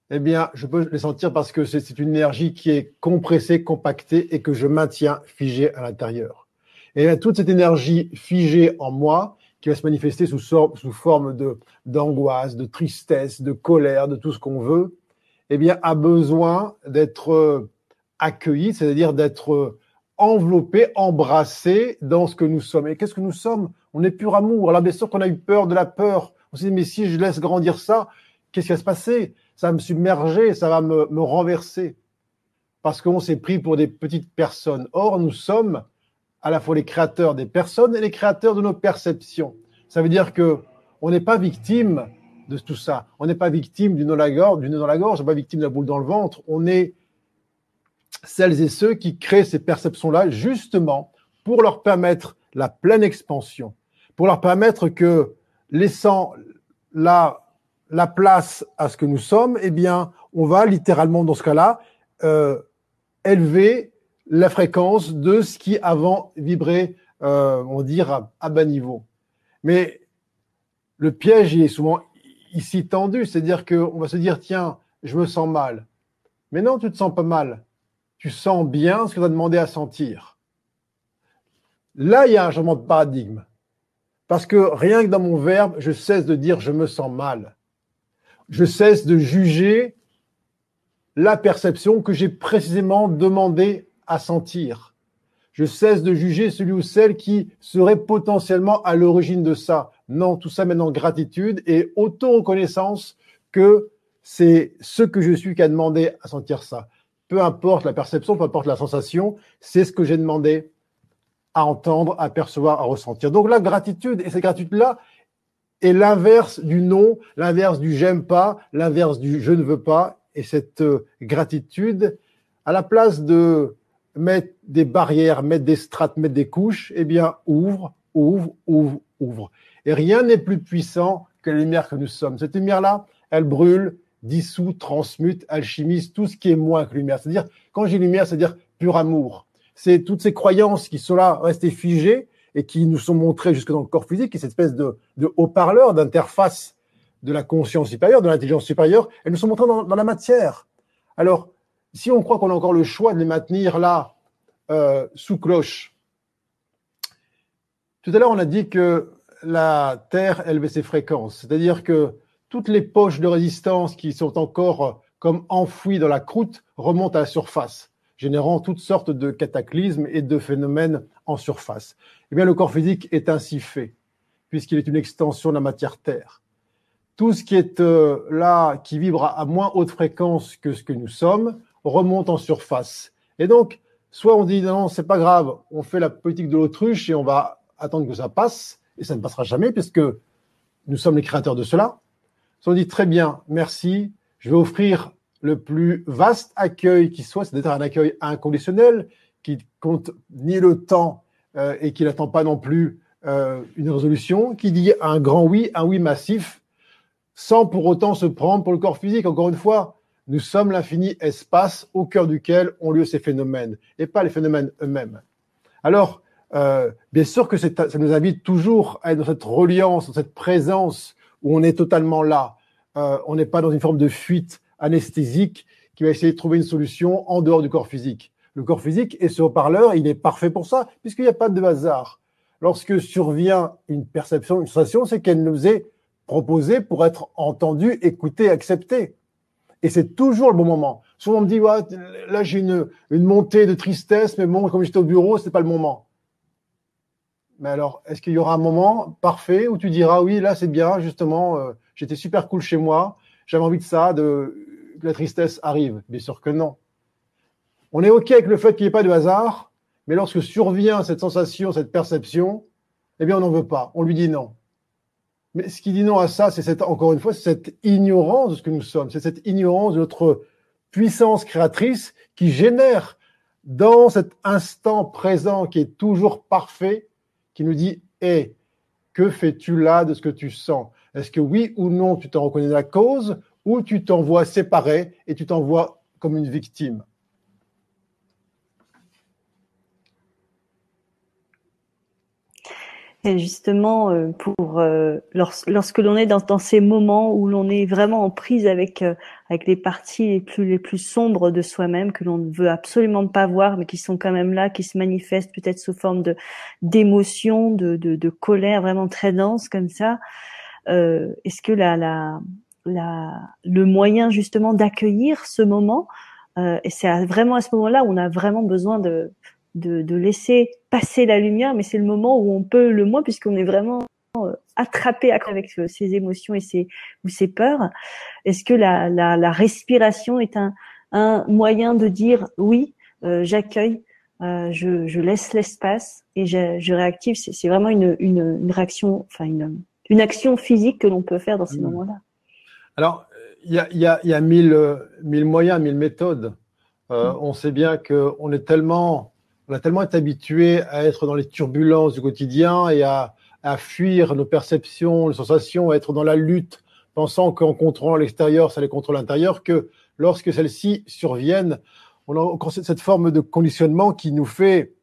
Eh bien, je peux les sentir parce que c'est une énergie qui est compressée, compactée et que je maintiens figée à l'intérieur. Et toute cette énergie figée en moi, qui va se manifester sous, forme de d'angoisse, de tristesse, de colère, de tout ce qu'on veut, eh bien, a besoin d'être accueillie, c'est-à-dire d'être enveloppé, embrassé dans ce que nous sommes. Et qu'est-ce que nous sommes? On est pur amour. Alors bien sûr qu'on a eu peur de la peur. On s'est dit, mais si je laisse grandir ça, qu'est-ce qui va se passer? Ça va me submerger, ça va me renverser. Parce qu'on s'est pris pour des petites personnes. Or, nous sommes à la fois les créateurs des personnes et les créateurs de nos perceptions. Ça veut dire que on n'est pas victime de tout ça. On n'est pas victime du nœud dans la gorge, on n'est pas victime de la boule dans le ventre. On est celles et ceux qui créent ces perceptions-là justement pour leur permettre la pleine expansion, pour leur permettre que, laissant la, la place à ce que nous sommes, eh bien, on va littéralement, dans ce cas-là, euh, élever la fréquence de ce qui avant vibrait, euh, on va à, bas niveau. Mais le piège, il est souvent ici tendu, c'est-à-dire qu'on va se dire, tiens, je me sens mal. Mais non, tu te sens pas mal tu sens bien ce que tu as demandé à sentir. Là, il y a un changement de paradigme. Parce que rien que dans mon verbe, je cesse de dire je me sens mal. Je cesse de juger la perception que j'ai précisément demandé à sentir. Je cesse de juger celui ou celle qui serait potentiellement à l'origine de ça. Non, tout ça maintenant gratitude et auto-reconnaissance que c'est ce que je suis qui a demandé à sentir ça peu importe la perception, peu importe la sensation, c'est ce que j'ai demandé à entendre, à percevoir, à ressentir. Donc la gratitude, et cette gratitude-là est l'inverse du non, l'inverse du j'aime pas, l'inverse du je ne veux pas. Et cette euh, gratitude, à la place de mettre des barrières, mettre des strates, mettre des couches, eh bien, ouvre, ouvre, ouvre, ouvre. Et rien n'est plus puissant que la lumière que nous sommes. Cette lumière-là, elle brûle, dissout, transmute, alchimise tout ce qui est moins que lumière. C'est-à-dire, quand j'ai lumière, c'est-à-dire pur amour. C'est toutes ces croyances qui sont là, restées figées et qui nous sont montrées jusque dans le corps physique, et cette espèce de, de haut-parleur, d'interface de la conscience supérieure, de l'intelligence supérieure, elles nous sont montrées dans, la matière. Alors, si on croit qu'on a encore le choix de les maintenir là, euh, sous cloche, tout à l'heure, on a dit que la Terre élevait ses fréquences, c'est-à-dire que toutes les poches de résistance qui sont encore euh, comme enfouies dans la croûte remontent à la surface, générant toutes sortes de cataclysmes et de phénomènes en surface. Eh bien, le corps physique est ainsi fait, puisqu'il est une extension de la matière terre. Tout ce qui est euh, là, qui vibre à, moins haute fréquence que ce que nous sommes, remonte en surface. Et donc, soit on dit non, c'est pas grave, on fait la politique de l'autruche et on va attendre que ça passe, et ça ne passera jamais puisque nous sommes les créateurs de cela, on dit très bien, merci, je vais offrir le plus vaste accueil qui soit, c'est-à-dire un accueil inconditionnel qui compte ni le temps euh, et qui n'attend pas non plus euh, une résolution, qui dit un grand oui, un oui massif, sans pour autant se prendre pour le corps physique. Encore une fois, nous sommes l'infini espace au cœur duquel ont lieu ces phénomènes, et pas les phénomènes eux-mêmes. Alors, euh, bien sûr que ça nous invite toujours à être dans cette reliance, dans cette présence où on est totalement là. euh, on n'est pas dans une forme de fuite anesthésique qui va essayer de trouver une solution en dehors du corps physique. Le corps physique et ce haut-parleur, il est parfait pour ça, puisqu'il n'y a pas de hasard. Lorsque survient une perception, une sensation, c'est qu'elle nous est proposée pour être entendue, écoutée, acceptée. Et c'est toujours le bon moment. Souvent on me dit, là j'ai une, montée de tristesse, mais bon, comme j'étais au bureau, c'est pas le moment. Mais alors, est-ce qu'il y aura un moment parfait où tu diras, oui, là c'est bien, justement, euh, j'étais super cool chez moi, j'avais envie de ça, de, que la tristesse arrive? Bien sûr que non. On est OK avec le fait qu'il n'y ait pas de hasard, mais lorsque survient cette sensation, cette perception, eh bien, on n'en veut pas. On lui dit non. Mais ce qui dit non à ça, c'est encore une fois, cette ignorance de ce que nous sommes. C'est cette ignorance de notre puissance créatrice qui génère dans cet instant présent qui est toujours parfait, qui nous dit, hé, que fais-tu là de ce que tu sens? Est-ce que oui ou non, tu t'en reconnais la cause ou tu t'envoies séparé et tu t'envoies comme une victime? Et justement, euh, pour euh, lorsque l'on est dans, ces moments où l'on est vraiment en prise avec euh, avec les parties les plus les plus sombres de soi-même que l'on ne veut absolument pas voir, mais qui sont quand même là, qui se manifestent peut-être sous forme de d'émotions, de, de, de colère vraiment très dense comme ça. Est-ce que la, la la le moyen justement d'accueillir ce moment et c'est vraiment à ce moment-là où on a vraiment besoin de de, de laisser passer la lumière, mais c'est le moment où on peut le moins puisqu'on est vraiment euh, attrapé avec ses émotions et ses ou ses peurs. Est-ce que la, la, la, respiration est un, un moyen de dire oui, euh, j'accueille, euh, je, je, laisse l'espace et je, je réactive? C'est vraiment une, une, une, réaction, enfin une, une action physique que l'on peut faire dans ces mmh. moments-là. Alors, il y a, y, a, y a mille, mille moyens, mille méthodes. Euh, mmh. On sait bien qu'on est tellement on a tellement été habitué à être dans les turbulences du quotidien et à, fuir nos perceptions, nos sensations, à être dans la lutte, pensant qu'en contrôlant l'extérieur, ça les contrôle l'intérieur, que lorsque celles-ci surviennent, on a encore cette forme de conditionnement qui nous fait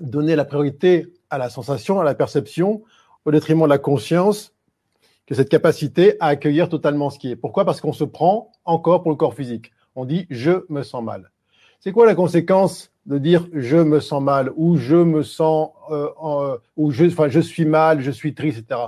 donner la priorité à la sensation, à la perception, au détriment de la conscience, que cette capacité à accueillir totalement ce qui est. Pourquoi? Parce qu'on se prend encore pour le corps physique. On dit je me sens mal. C'est quoi la conséquence de dire je me sens mal ou je me sens euh, euh, ou je enfin je suis mal, je suis triste, etc.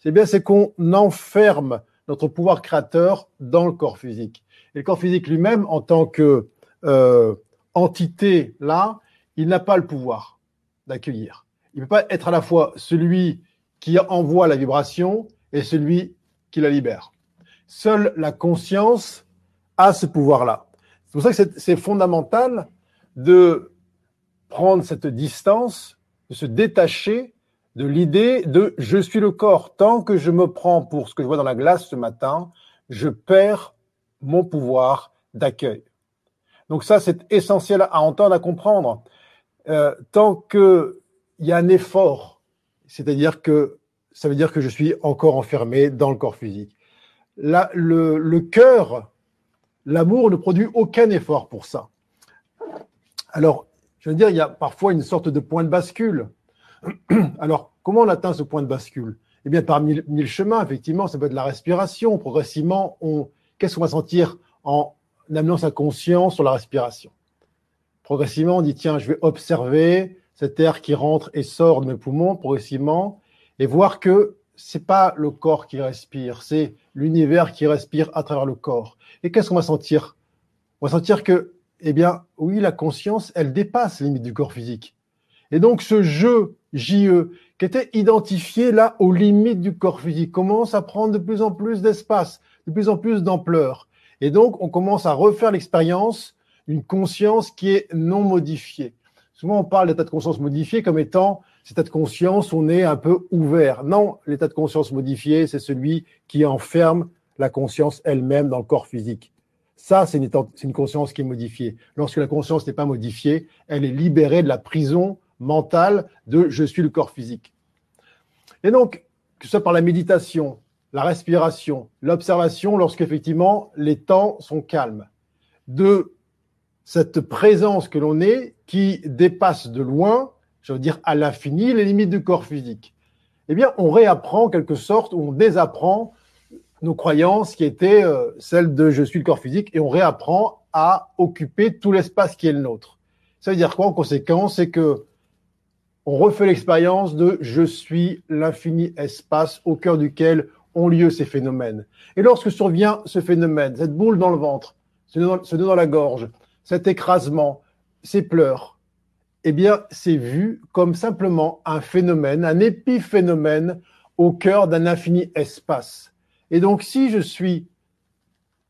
C'est bien c'est qu'on enferme notre pouvoir créateur dans le corps physique. Et le corps physique lui-même, en tant que euh, entité là, il n'a pas le pouvoir d'accueillir. Il ne peut pas être à la fois celui qui envoie la vibration et celui qui la libère. Seule la conscience a ce pouvoir-là. C'est pour ça que c'est fondamental de prendre cette distance, de se détacher de l'idée de je suis le corps. Tant que je me prends pour ce que je vois dans la glace ce matin, je perds mon pouvoir d'accueil. Donc ça, c'est essentiel à entendre, à comprendre. Euh, tant qu'il y a un effort, c'est-à-dire que ça veut dire que je suis encore enfermé dans le corps physique. Là, le, le cœur, l'amour ne produit aucun effort pour ça. Alors, je veux dire, il y a parfois une sorte de point de bascule. Alors, comment on atteint ce point de bascule? Eh bien, par mille, chemins, effectivement, ça peut être la respiration. Progressivement, on, qu'est-ce qu'on va sentir en amenant sa conscience sur la respiration? Progressivement, on dit, tiens, je vais observer cet air qui rentre et sort de mes poumons progressivement et voir que c'est pas le corps qui respire, c'est l'univers qui respire à travers le corps. Et qu'est-ce qu'on va sentir? On va sentir que eh bien, oui, la conscience, elle dépasse les limites du corps physique. Et donc, ce jeu JE, qui était identifié là aux limites du corps physique, commence à prendre de plus en plus d'espace, de plus en plus d'ampleur. Et donc, on commence à refaire l'expérience d'une conscience qui est non modifiée. Souvent, on parle d'état de conscience modifié comme étant cet état de conscience, on est un peu ouvert. Non, l'état de conscience modifié, c'est celui qui enferme la conscience elle-même dans le corps physique. Ça, c'est une, conscience qui est modifiée. Lorsque la conscience n'est pas modifiée, elle est libérée de la prison mentale de je suis le corps physique. Et donc, que ce soit par la méditation, la respiration, l'observation, lorsque effectivement les temps sont calmes, de cette présence que l'on est qui dépasse de loin, je veux dire à l'infini, les limites du corps physique. Eh bien, on réapprend en quelque sorte, ou on désapprend nos croyances qui étaient euh, celles de je suis le corps physique et on réapprend à occuper tout l'espace qui est le nôtre. Ça veut dire quoi en conséquence? C'est que on refait l'expérience de je suis l'infini espace au cœur duquel ont lieu ces phénomènes. Et lorsque survient ce phénomène, cette boule dans le ventre, ce nœud dans, la gorge, cet écrasement, ces pleurs, eh bien, c'est vu comme simplement un phénomène, un épiphénomène au cœur d'un infini espace. Et donc, si je suis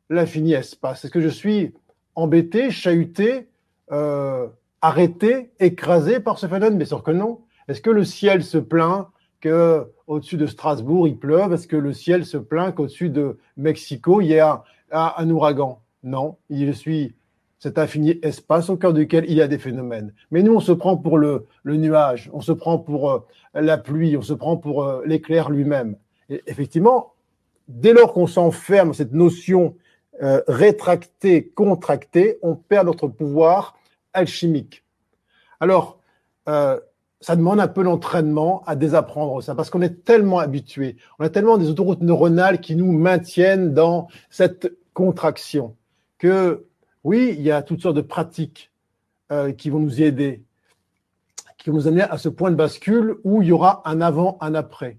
l'infini espace, est-ce que je suis embêté, chahuté, euh, arrêté, écrasé par ce phénomène? Bien sûr que non. Est-ce que le ciel se plaint que au-dessus de Strasbourg il pleuve? Est-ce que le ciel se plaint qu'au-dessus de Mexico il y a un, ouragan? Non, je suis cet infini espace au cœur duquel il y a des phénomènes. Mais nous, on se prend pour le, nuage, on se prend pour euh, la pluie, on se prend pour euh, l'éclair lui-même. Et effectivement, dès lors qu'on s'enferme cette notion euh, rétractée, contractée, on perd notre pouvoir alchimique. Alors, ça demande un peu l'entraînement à désapprendre ça, parce qu'on est tellement habitué, on a tellement des autoroutes neuronales qui nous maintiennent dans cette contraction que, oui, il y a toutes sortes de pratiques euh, qui vont nous y aider, qui vont nous amener à ce point de bascule où il y aura un avant, un après.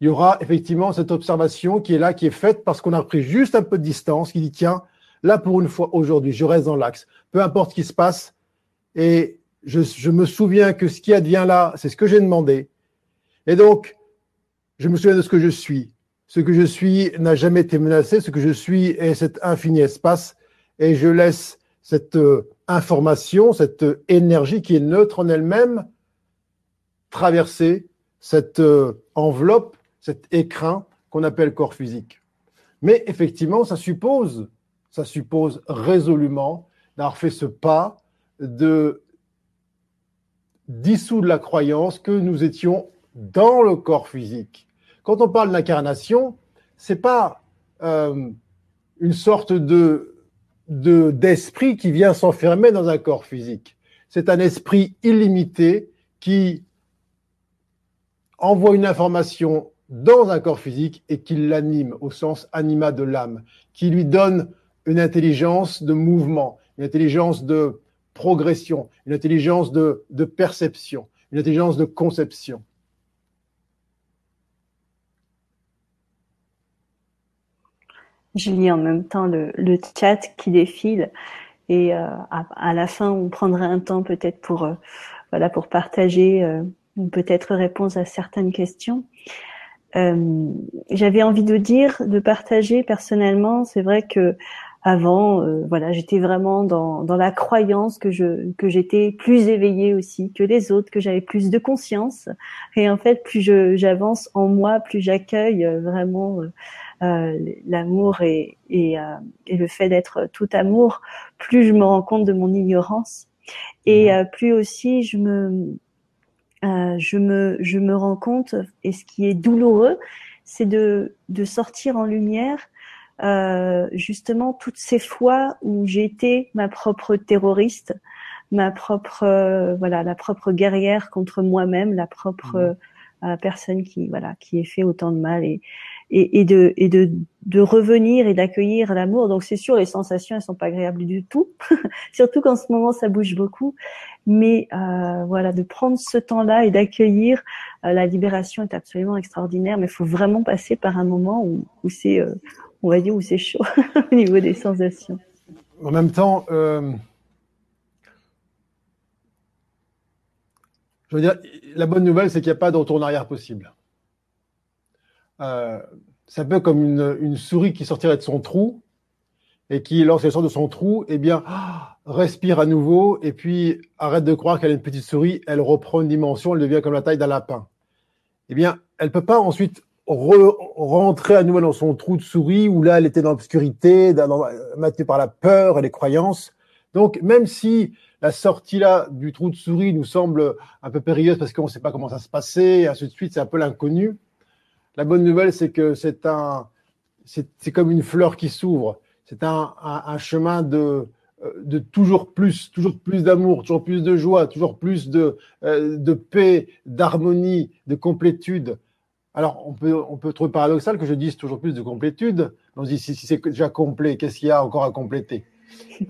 Il y aura effectivement cette observation qui est là, qui est faite parce qu'on a pris juste un peu de distance, qui dit, tiens, là pour une fois aujourd'hui, je reste dans l'axe peu importe ce qui se passe. Et je, me souviens que ce qui advient là, c'est ce que j'ai demandé. Et donc, je me souviens de ce que je suis. Ce que je suis n'a jamais été menacé. Ce que je suis est cet infini espace. Et je laisse cette euh, information, cette énergie qui est neutre en elle-même, traverser cette euh, enveloppe, cet écrin qu'on appelle corps physique. Mais effectivement, ça suppose, ça suppose résolument d'avoir fait ce pas de dissoudre la croyance que nous étions dans le corps physique. Quand on parle d'incarnation, c'est pas euh, une sorte de d'esprit qui vient s'enfermer dans un corps physique. C'est un esprit illimité qui envoie une information dans un corps physique et qui l'anime au sens anima de l'âme, qui lui donne une intelligence de mouvement, une intelligence de progression, une intelligence de, perception, une intelligence de conception. Je lis en même temps le, chat qui défile et euh, à, la fin on prendra un temps peut-être pour euh, voilà pour partager euh, ou peut-être réponse à certaines questions. J'avais envie de dire, de partager personnellement. C'est vrai que avant, euh, voilà, j'étais vraiment dans, dans la croyance que je que j'étais plus éveillée aussi que les autres, que j'avais plus de conscience. Et en fait, plus j'avance en moi, plus j'accueille euh, vraiment euh, l'amour et et, et, le fait d'être tout amour, plus je me rends compte de mon ignorance et mmh. plus aussi je me je me je me rends compte et ce qui est douloureux, c'est de de sortir en lumière euh, justement toutes ces fois où j'ai été ma propre terroriste, ma propre euh, voilà la propre guerrière contre moi-même, la propre mmh. euh, personne qui voilà qui ait fait autant de mal et et, de revenir et d'accueillir l'amour. Donc c'est sûr les sensations elles sont pas agréables du tout, surtout qu'en ce moment ça bouge beaucoup. Mais euh, voilà de prendre ce temps-là et d'accueillir la libération est absolument extraordinaire. Mais il faut vraiment passer par un moment où, c'est on va dire où c'est chaud au niveau des sensations. En même temps, euh, je veux dire, la bonne nouvelle, c'est qu'il n'y a pas de retour en arrière possible. Euh, c'est un peu comme une, souris qui sortirait de son trou et qui, lorsqu'elle sort de son trou, eh bien, respire à nouveau et puis arrête de croire qu'elle est une petite souris, elle reprend une dimension, elle devient comme la taille d'un lapin. Eh bien, elle ne peut pas ensuite rentrer à nouveau dans son trou de souris où là, elle était dans l'obscurité, maintenue par la peur et les croyances. Donc, même si la sortie là du trou de souris nous semble un peu périlleuse parce qu'on ne sait pas comment ça se passait, et ainsi de suite, c'est un peu l'inconnu. La bonne nouvelle, c'est que c'est un, c'est comme une fleur qui s'ouvre. C'est un, chemin de, toujours plus, toujours plus d'amour, toujours plus de joie, toujours plus de, euh, de paix, d'harmonie, de complétude alors on peut, on peut trouver paradoxal que je dise toujours plus de complétude. On se dit si, c'est déjà complet, qu'est-ce qu'il y a encore à compléter?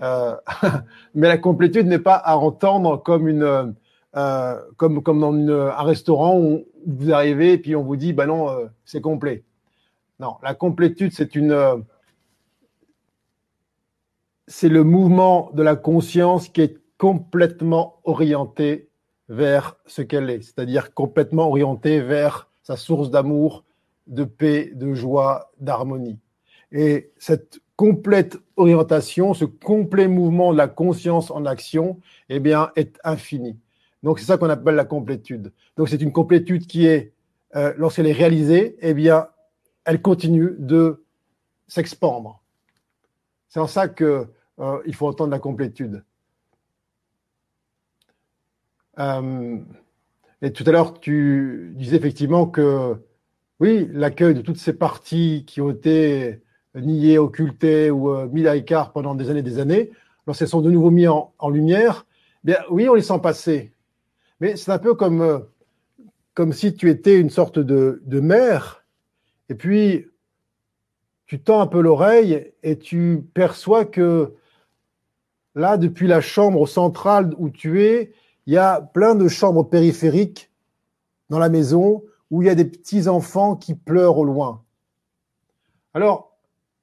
Euh, Mais la complétude n'est pas à entendre comme une, euh, comme, comme dans un restaurant où vous arrivez et puis on vous dit, bah non, euh, c'est complet. Non, la complétude, c'est une, c'est le mouvement de la conscience qui est complètement orienté vers ce qu'elle est, c'est-à-dire complètement orienté vers sa source d'amour, de paix, de joie, d'harmonie. Et cette complète orientation, ce complet mouvement de la conscience en action, eh bien, est infini. Donc, c'est ça qu'on appelle la complétude. Donc, c'est une complétude qui est, euh, lorsqu'elle est réalisée, eh bien, elle continue de s'expandre. C'est en ça que euh, il faut entendre la complétude. Euh, et tout à l'heure, tu disais effectivement que, oui, l'accueil de toutes ces parties qui ont été niées, occultées ou euh, mises à l'écart pendant des années et des années, lorsqu'elles sont de nouveau mises en, lumière, eh bien oui, on les sent passer. Mais c'est un peu comme, euh, comme si tu étais une sorte de, de mère, et puis tu tends un peu l'oreille et tu perçois que là, depuis la chambre centrale où tu es, il y a plein de chambres périphériques dans la maison où il y a des petits enfants qui pleurent au loin. Alors,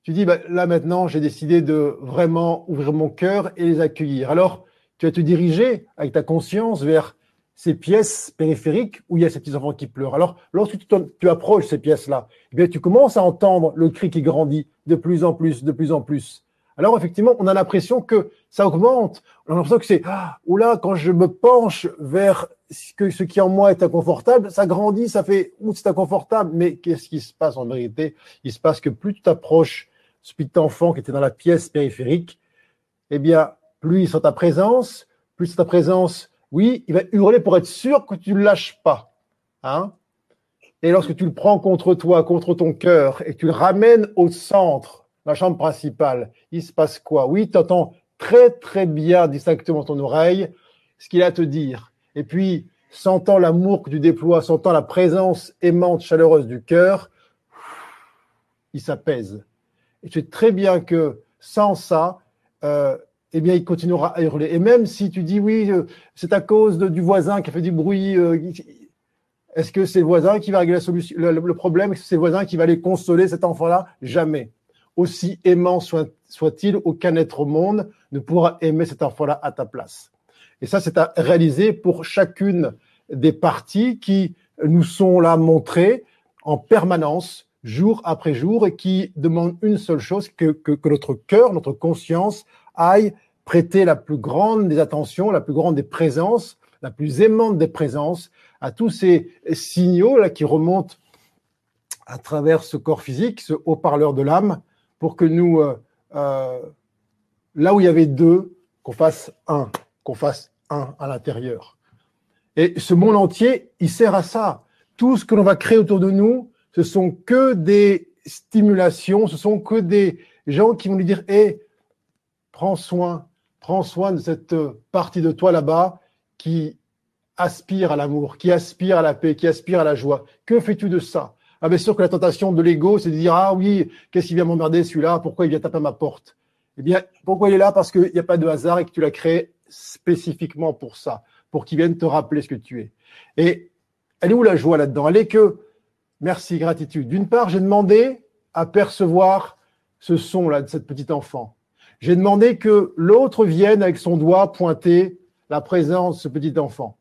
tu dis, bah, là maintenant, j'ai décidé de vraiment ouvrir mon cœur et les accueillir. Alors, tu vas te diriger avec ta conscience vers ces pièces périphériques où il y a ces petits enfants qui pleurent. Alors, lorsque tu, tu approches ces pièces-là, eh bien, tu commences à entendre le cri qui grandit de plus en plus, de plus en plus alors effectivement, on a l'impression que ça augmente. On a l'impression que c'est, ah, oula, quand je me penche vers ce, qui en moi est inconfortable, ça grandit, ça fait, ouh, c'est inconfortable. Mais qu'est-ce qui se passe en vérité? Il se passe que plus tu t'approches ce petit enfant qui était dans la pièce périphérique, eh bien, plus il sent ta présence, plus ta présence, oui, il va hurler pour être sûr que tu ne lâches pas. Hein et lorsque tu le prends contre toi, contre ton cœur, et tu le ramènes au centre, la chambre principale, il se passe quoi? Oui, tu entends très très bien distinctement ton oreille ce qu'il a à te dire. Et puis, sentant l'amour que tu déploies, sentant la présence aimante, chaleureuse du cœur, il s'apaise. Et tu sais très bien que sans ça, euh, eh bien, il continuera à hurler. Et même si tu dis oui, euh, c'est à cause du voisin qui a fait du bruit, euh, est-ce que c'est le voisin qui va régler la solution, le, problème? Est-ce que c'est le voisin qui va aller consoler cet enfant-là? Jamais aussi aimant soit-il, aucun être au monde ne pourra aimer cet enfant-là à ta place. Et ça, c'est à réaliser pour chacune des parties qui nous sont là montrées en permanence, jour après jour, et qui demandent une seule chose, que, que, que notre cœur, notre conscience aille prêter la plus grande des attentions, la plus grande des présences, la plus aimante des présences à tous ces signaux là qui remontent à travers ce corps physique, ce haut-parleur de l'âme, pour que nous, euh, euh, là où il y avait deux, qu'on fasse un, qu'on fasse un à l'intérieur. Et ce monde entier, il sert à ça. Tout ce que l'on va créer autour de nous, ce sont que des stimulations, ce sont que des gens qui vont lui dire, hé, prends soin, prends soin de cette partie de toi là-bas qui aspire à l'amour, qui aspire à la paix, qui aspire à la joie. Que fais-tu de ça? Ah bien sûr que la tentation de l'ego, c'est de dire ah oui, qu'est-ce qui vient m'emmerder celui-là? Pourquoi il vient taper à ma porte? Eh bien, pourquoi il est là? Parce qu'il n'y a pas de hasard et que tu l'as créé spécifiquement pour ça, pour qu'il vienne te rappeler ce que tu es. Et elle est où la joie là-dedans? Elle est que merci, gratitude. D'une part, j'ai demandé à percevoir ce son-là de cette petite enfant. J'ai demandé que l'autre vienne avec son doigt pointer la présence de ce petit enfant.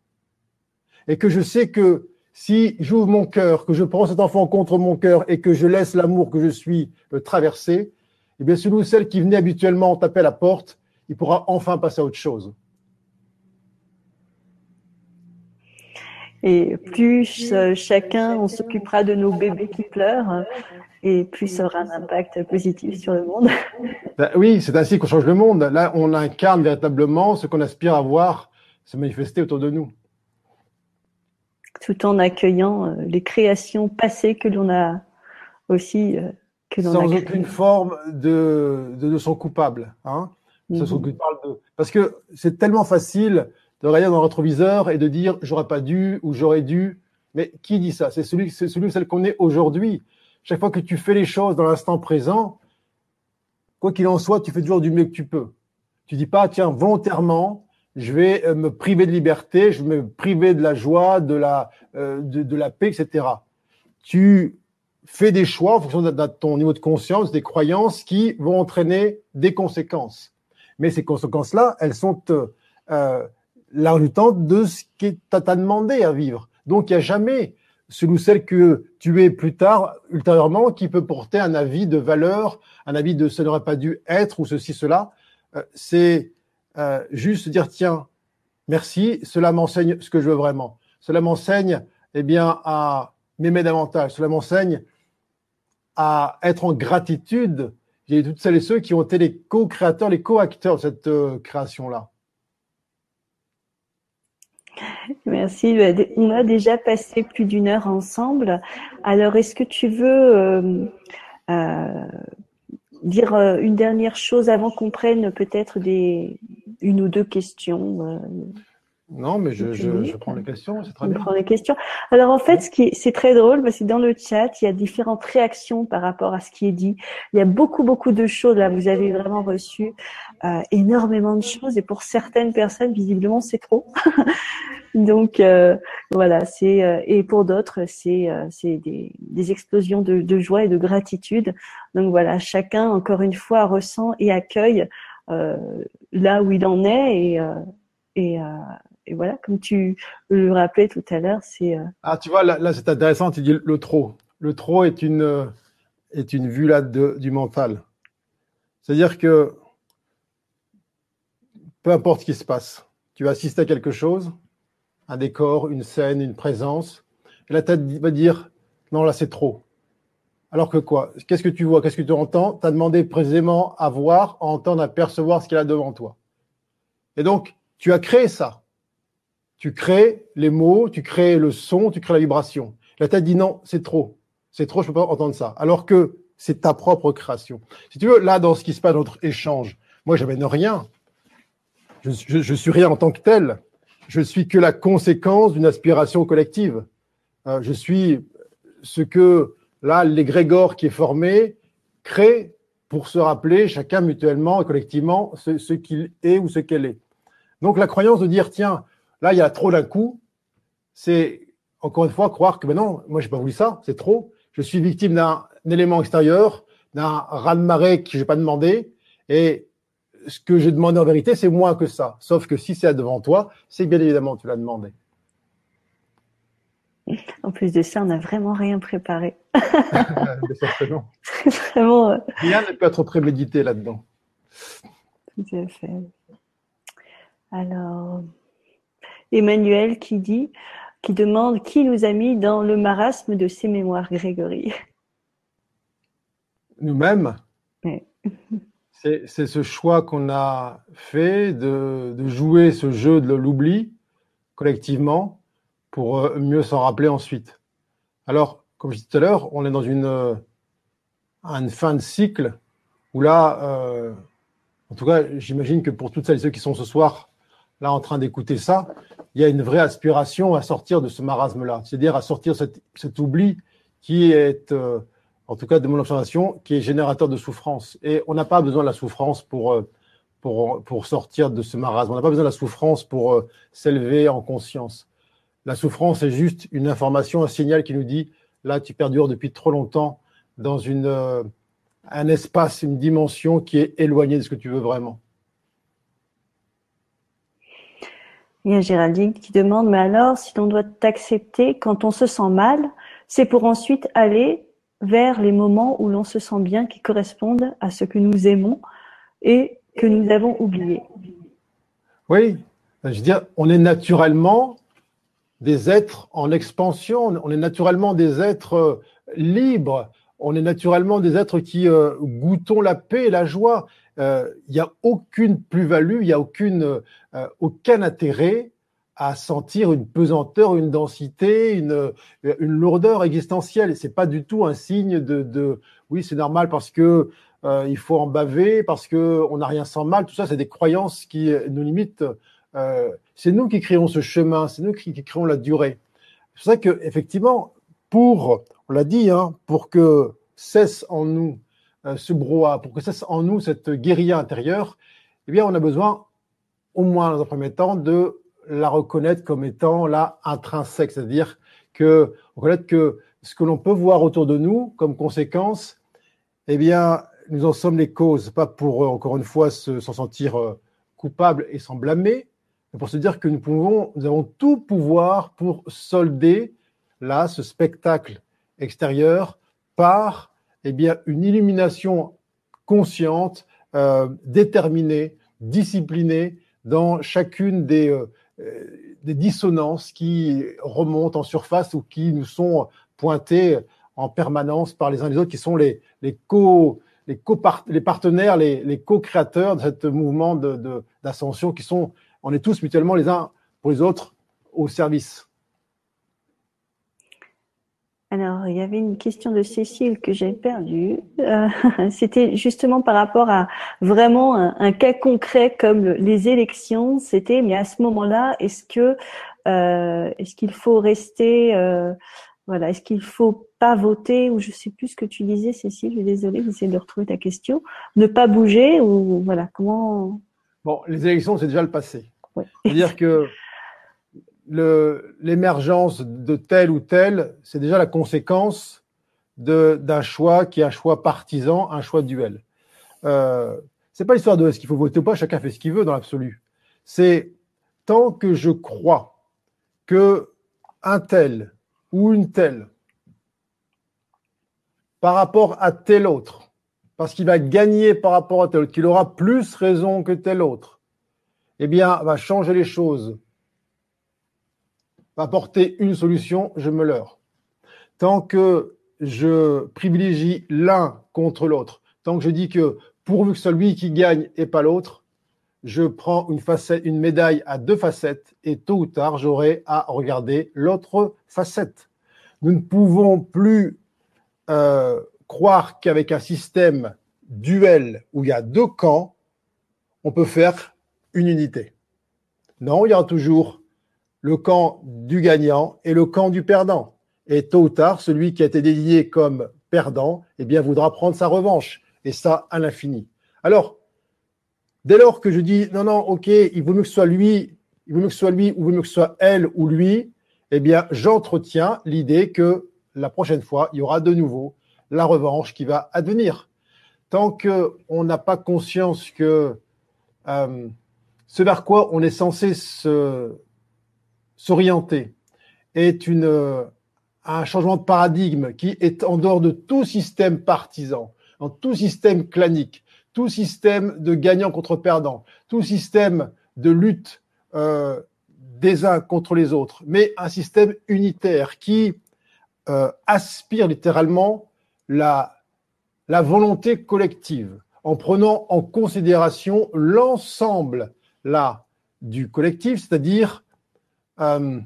Et que je sais que si j'ouvre mon cœur, que je prends cet enfant contre mon cœur et que je laisse l'amour que je suis le traverser, eh bien celui ou celle qui venait habituellement taper à la porte, il pourra enfin passer à autre chose. Et plus euh, chacun, on s'occupera de nos bébés qui pleurent, et plus ça aura un impact positif sur le monde. Ben oui, c'est ainsi qu'on change le monde. Là, on incarne véritablement ce qu'on aspire à voir se manifester autour de nous tout en accueillant euh, les créations passées que l'on a aussi euh, que l'on sans aucune forme de, de leçon coupable hein mhm. de... parce que c'est tellement facile de regarder dans le rétroviseur et de dire j'aurais pas dû ou j'aurais dû Mais qui dit ça? C'est celui, c'est celui celle qu'on est aujourd'hui. Chaque fois que tu fais les choses dans l'instant présent, quoi qu'il en soit, tu fais toujours du mieux que tu peux. Tu dis pas, tiens, volontairement, je vais euh, me priver de liberté, je vais me priver de la joie, de la, euh, de, la paix, etc. Tu fais des choix en fonction de, ton niveau de conscience, des croyances qui vont entraîner des conséquences. Mais ces conséquences-là, elles sont euh, la résultante de ce qui t'a demandé à vivre. Donc, il n'y a jamais celui ou celle que tu es plus tard, ultérieurement, qui peut porter un avis de valeur, un avis de ce n'aurait pas dû être ou ceci, cela. Euh, c'est euh, juste dire, tiens, merci, cela m'enseigne ce que je veux vraiment. Cela m'enseigne, eh bien, à m'aimer davantage. Cela m'enseigne à être en gratitude. J'ai toutes celles et ceux qui ont été les co-créateurs, les co-acteurs de cette euh, création-là. Merci. Bah, on a déjà passé plus d'une heure ensemble. Alors, est-ce que tu veux euh, euh, dire euh, une dernière chose avant qu'on prenne peut-être une ou deux questions non, mais je, je, je, prends les questions, c'est très bien. Prends les questions. Alors en fait, ce qui c'est très drôle, parce que dans le chat, il y a différentes réactions par rapport à ce qui est dit. Il y a beaucoup, beaucoup de choses là. Vous avez vraiment reçu euh, énormément de choses, et pour certaines personnes, visiblement, c'est trop. Donc euh, voilà, c'est euh, et pour d'autres, c'est euh, c'est des, des explosions de, de, joie et de gratitude. Donc voilà, chacun encore une fois ressent et accueille là où il en est et et et voilà, comme tu le rappelais tout à l'heure, c'est. Euh, ah, tu vois, là, c'est intéressant, tu dis le trop. Le trop est une, euh, est une vue là de, du mental. C'est-à-dire que peu importe ce qui se passe, tu vas assister à quelque chose, un décor, une scène, une présence, et la tête va dire non, là c'est trop. Alors que quoi? Qu'est-ce que tu vois? Qu'est-ce que tu entends? Tu as demandé précisément à voir, à entendre, à percevoir ce qu'il y a devant toi. Et donc, tu as créé ça. Tu crées les mots, tu crées le son, tu crées la vibration. La tête dit non, c'est trop. C'est trop, je peux pas entendre ça. Alors que c'est ta propre création. Si tu veux, là, dans ce qui se passe dans notre échange, moi, j'amène rien. Je, je, suis rien en tant que tel. Je suis que la conséquence d'une aspiration collective. Euh, je suis ce que, là, l'égrégore qui est formé crée pour se rappeler chacun mutuellement et collectivement ce, ce qu'il est ou ce qu'elle est. Donc la croyance de dire, tiens, Là, il y a trop d'un coup. C'est encore une fois croire que ben non, moi j'ai pas voulu ça, c'est trop. Je suis victime d'un élément extérieur, d'un raz-de-marée que j'ai pas demandé, et ce que j'ai demandé en vérité, c'est moins que ça. Sauf que si c'est devant toi, c'est bien évidemment que tu l'as demandé. En plus de ça, on n'a vraiment rien préparé. vraiment... Euh, rien ne peut être prémédité là-dedans. Tout à fait. Alors, Emmanuel qui dit, qui demande qui nous a mis dans le marasme de ces mémoires, Grégory. Nous-mêmes. C'est ce choix qu'on a fait de, jouer ce jeu de l'oubli collectivement pour euh, mieux s'en rappeler ensuite. Alors, comme je disais tout à l'heure, on est dans une, euh, une fin de cycle où là, euh, en tout cas, j'imagine que pour toutes celles et ceux qui sont ce soir là en train d'écouter ça, il y a une vraie aspiration à sortir de ce marasme-là, c'est-à-dire à sortir cet, cet oubli qui est, euh, en tout cas de mon observation, qui est générateur de souffrance. Et on n'a pas besoin de la souffrance pour, euh, pour, pour sortir de ce marasme. On n'a pas besoin de la souffrance pour euh, s'élever en conscience. La souffrance est juste une information, un signal qui nous dit, là, tu perdures depuis trop longtemps dans une, un espace, une dimension qui est éloignée de ce que tu veux vraiment. Il y a Géraldine qui demande, mais alors, si l'on doit t'accepter quand on se sent mal, c'est pour ensuite aller vers les moments où l'on se sent bien, qui correspondent à ce que nous aimons et que nous avons oublié. Oui, je veux dire, on est naturellement des êtres en expansion, on est naturellement des êtres euh, libres, on est naturellement des êtres qui euh, goûtons la paix et la joie il euh, n'y a aucune plus-value, il n'y a aucune, euh, aucun intérêt à sentir une pesanteur, une densité, une, une lourdeur existentielle. C'est pas du tout un signe de, de oui, c'est normal parce que euh, il faut en baver, parce que on n'a rien sans mal. Tout ça, c'est des croyances qui nous limitent. Euh, c'est nous qui créons ce chemin, c'est nous qui, qui, créons la durée. C'est pour ça que, effectivement, pour, on l'a dit, hein, pour que cesse en nous brouhaha, pour que cesse en nous cette guérilla intérieure, eh bien, on a besoin, au moins dans un premier temps, de la reconnaître comme étant là intrinsèque, c'est-à-dire que reconnaître que ce que l'on peut voir autour de nous comme conséquence, eh bien, nous en sommes les causes, pas pour euh, encore une fois s'en sentir euh, coupable et s'en blâmer, mais pour se dire que nous pouvons, nous avons tout pouvoir pour solder là ce spectacle extérieur par eh bien une illumination consciente, euh, déterminée, disciplinée dans chacune des, des dissonances qui remontent en surface ou qui nous sont pointées en permanence par les uns les autres, qui sont les, les co les, les partenaires, les, les co-créateurs de ce mouvement d'ascension, de, qui sont, on est tous mutuellement les uns pour les autres au service. Alors, il y avait une question de Cécile que j'ai perdue. Euh, c'était justement par rapport à vraiment un, cas concret comme les élections. C'était, mais à ce moment-là, est-ce que euh, est-ce qu'il faut rester euh, voilà, est-ce qu'il faut pas voter ou je sais plus ce que tu disais, Cécile. Je suis désolée, j'essaie de retrouver ta question. Ne pas bouger ou voilà comment Bon, les élections, c'est déjà le passé. C'est-à-dire que l'émergence de tel ou tel, c'est déjà la conséquence d'un choix qui est un choix partisan, un choix duel. Euh, c'est pas l'histoire de est-ce qu'il faut voter ou pas, chacun fait ce qu'il veut dans l'absolu. C'est tant que je crois que un tel ou une telle par rapport à tel autre, parce qu'il va gagner par rapport à tel autre, qu'il aura plus raison que tel autre, eh bien, va changer les choses, apporter une solution, je me leurre. Tant que je privilégie l'un contre l'autre, tant que je dis que pourvu que celui qui gagne et pas l'autre, je prends une, facette, une médaille à deux facettes et tôt ou tard, j'aurai à regarder l'autre facette. Nous ne pouvons plus euh, croire qu'avec un système duel où il y a deux camps, on peut faire une unité. Non, il y aura toujours le camp du gagnant et le camp du perdant. Et tôt ou tard, celui qui a été désigné comme perdant, eh bien, voudra prendre sa revanche. Et ça, à l'infini. Alors, dès lors que je dis, non, non, ok, il vaut mieux que ce soit lui, il vaut mieux que ce soit lui, ou il vaut mieux que ce soit elle ou lui, eh bien, j'entretiens l'idée que la prochaine fois, il y aura de nouveau la revanche qui va advenir. Tant qu'on n'a pas conscience que euh, ce vers quoi on est censé s'orienter est une, un changement de paradigme qui est en dehors de tout système partisan, en tout système clanique, tout système de gagnant contre perdant, tout système de lutte euh, des uns contre les autres, mais un système unitaire qui euh, aspire littéralement la, la volonté collective en prenant en considération l'ensemble là du collectif, c'est-à-dire euh,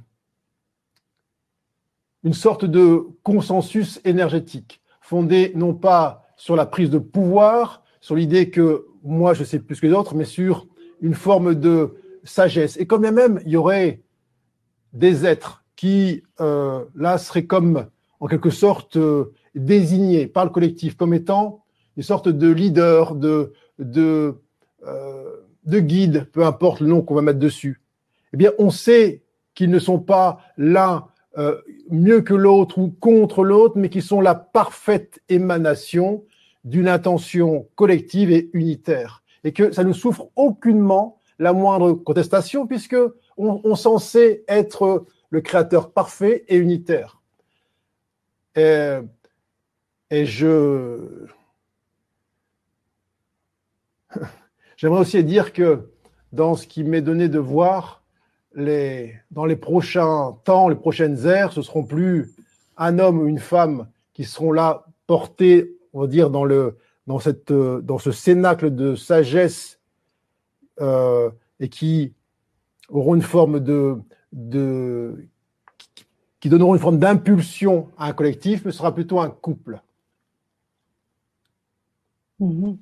une sorte de consensus énergétique fondé non pas sur la prise de pouvoir, sur l'idée que moi je sais plus que les autres, mais sur une forme de sagesse. Et comme même il y aurait des êtres qui, euh, là, seraient comme, en quelque sorte, euh, désignés par le collectif comme étant une sorte de leader, de, de guide, peu importe le nom qu'on va mettre dessus. Eh bien, on sait qu'ils ne sont pas l'un euh, mieux que l'autre ou contre l'autre, mais qui sont la parfaite émanation d'une intention collective et unitaire. Et que ça ne souffre aucunement la moindre contestation, puisque on, sait être le créateur parfait et unitaire. Et je. J'aimerais aussi dire que dans ce qui m'est donné de voir, dans les prochains temps, les prochaines ères, ce seront plus un homme ou une femme qui seront là portés, on va dire, dans, le, dans, cette, dans ce cénacle de sagesse euh, et qui auront une forme de, qui donneront une forme d'impulsion à un collectif, mais ce sera plutôt un couple. Mhm.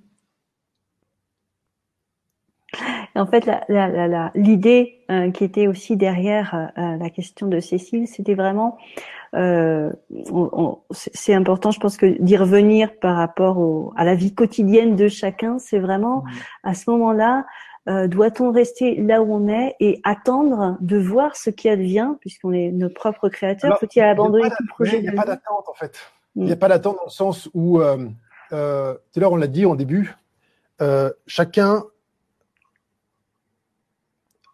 En fait, l'idée euh, qui était aussi derrière euh, la question de Cécile, c'était vraiment, euh, c'est important, je pense que d'y revenir par rapport à la vie quotidienne de chacun, c'est vraiment mmh. à ce moment-là, doit-on rester là où on est et attendre de voir ce qui advient, puisqu'on est nos propres créateurs? Faut-il abandonner tout projet Il n'y a pas d'attente en fait. Il n'y a mmh. pas d'attente dans le sens où, euh, tout à l'heure on l'a dit en début, chacun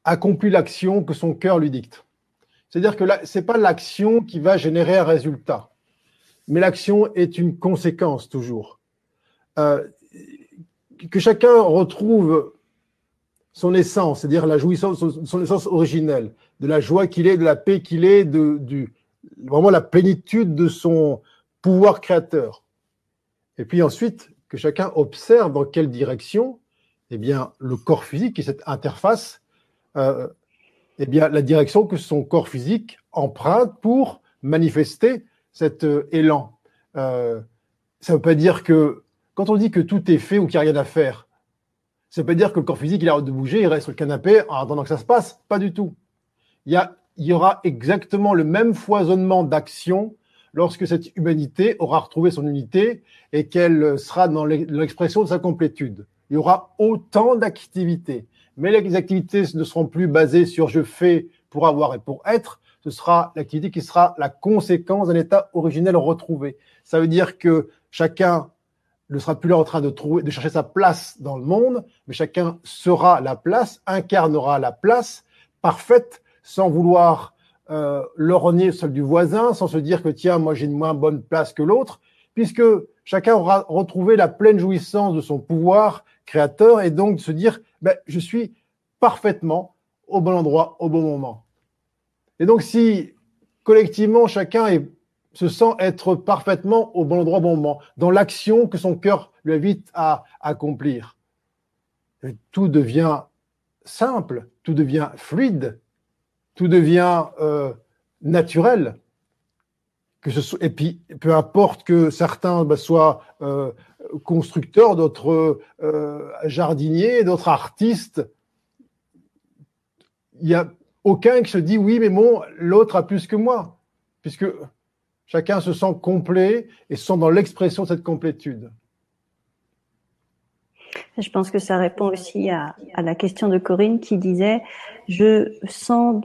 accomplit l'action que son cœur lui dicte. C'est-à-dire que ce n'est pas l'action qui va générer un résultat, mais l'action est une conséquence toujours. Euh, que chacun retrouve son essence, c'est-à-dire la jouissance, son, essence originelle, de la joie qu'il est, de la paix qu'il est, de, vraiment la plénitude de son pouvoir créateur. Et puis ensuite, que chacun observe dans quelle direction, eh bien, le corps physique et cette interface euh, eh bien, la direction que son corps physique emprunte pour manifester cet euh, élan. Euh, ça ne veut pas dire que, quand on dit que tout est fait ou qu'il n'y a rien à faire, ça ne veut pas dire que le corps physique, il arrête de bouger, il reste sur le canapé en attendant que ça se passe. Pas du tout. Il y, aura exactement le même foisonnement d'actions lorsque cette humanité aura retrouvé son unité et qu'elle sera dans l'expression de sa complétude. Il y aura autant d'activités mais les activités ne seront plus basées sur je fais pour avoir et pour être, ce sera l'activité qui sera la conséquence d'un état originel retrouvé. Ça veut dire que chacun ne sera plus là en train de trouver, de chercher sa place dans le monde, mais chacun sera la place, incarnera la place parfaite, sans vouloir euh, lorgner celle du voisin, sans se dire que tiens, moi j'ai une moins bonne place que l'autre, puisque chacun aura retrouvé la pleine jouissance de son pouvoir créateur et donc de se dire ben, je suis parfaitement au bon endroit, au bon moment. Et donc, si collectivement, chacun se sent être parfaitement au bon endroit, au bon moment, dans l'action que son cœur lui invite à accomplir, tout devient simple, tout devient fluide, tout devient euh, naturel. Et puis, peu importe que certains ben, soient euh, constructeurs, d'autres euh, jardiniers, d'autres artistes. Il n'y a aucun qui se dit oui, mais bon, l'autre a plus que moi, puisque chacun se sent complet et se sent dans l'expression de cette complétude. Je pense que ça répond aussi à, la question de Corinne qui disait je sens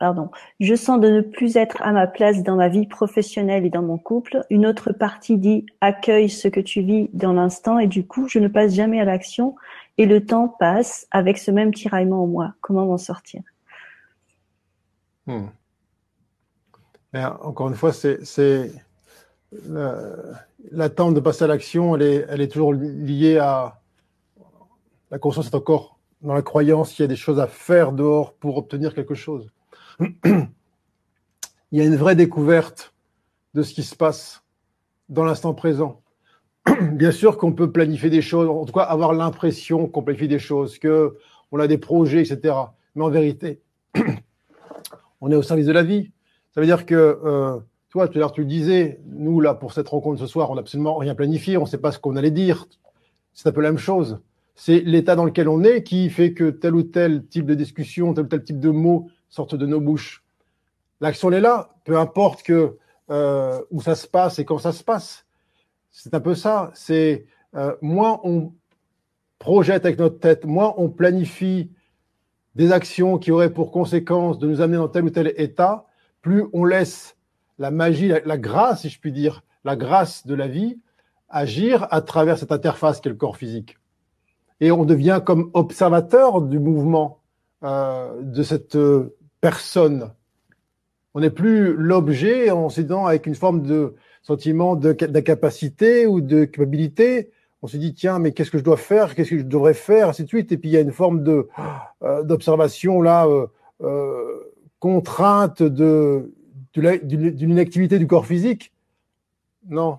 pardon, je sens de ne plus être à ma place dans ma vie professionnelle et dans mon couple. Une autre partie dit accueille ce que tu vis dans l'instant et du coup, je ne passe jamais à l'action et le temps passe avec ce même tiraillement en moi. Comment m'en sortir? Hmm. Encore une fois, c'est l'attente de passer à l'action, elle est, elle est toujours liée à la conscience est encore dans la croyance qu'il y a des choses à faire dehors pour obtenir quelque chose. Il y a une vraie découverte de ce qui se passe dans l'instant présent. Bien sûr qu'on peut planifier des choses, en tout cas avoir l'impression qu'on planifie des choses, que on a des projets, etc. Mais en vérité, on est au service de la vie. Ça veut dire que euh, toi, tout à l'heure, tu le disais, nous, là, pour cette rencontre ce soir, on n'a absolument rien planifié, on ne sait pas ce qu'on allait dire. C'est un peu la même chose. C'est l'état dans lequel on est qui fait que tel ou tel type de discussion, tel ou tel type de mots sortent de nos bouches. L'action est là, peu importe que euh, où ça se passe et quand ça se passe. C'est un peu ça. C'est euh, moins on projette avec notre tête, moins on planifie des actions qui auraient pour conséquence de nous amener dans tel ou tel état, plus on laisse la magie, la, grâce, si je puis dire, la grâce de la vie agir à travers cette interface qu'est le corps physique. Et on devient comme observateur du mouvement euh, de cette personne. On n'est plus l'objet en s'aidant avec une forme de sentiment d'incapacité ou de culpabilité. On se dit tiens mais qu'est-ce que je dois faire, qu'est-ce que je devrais faire, ainsi de suite. Et puis il y a une forme euh, d'observation là euh, euh, contrainte de d'une inactivité du corps physique. Non.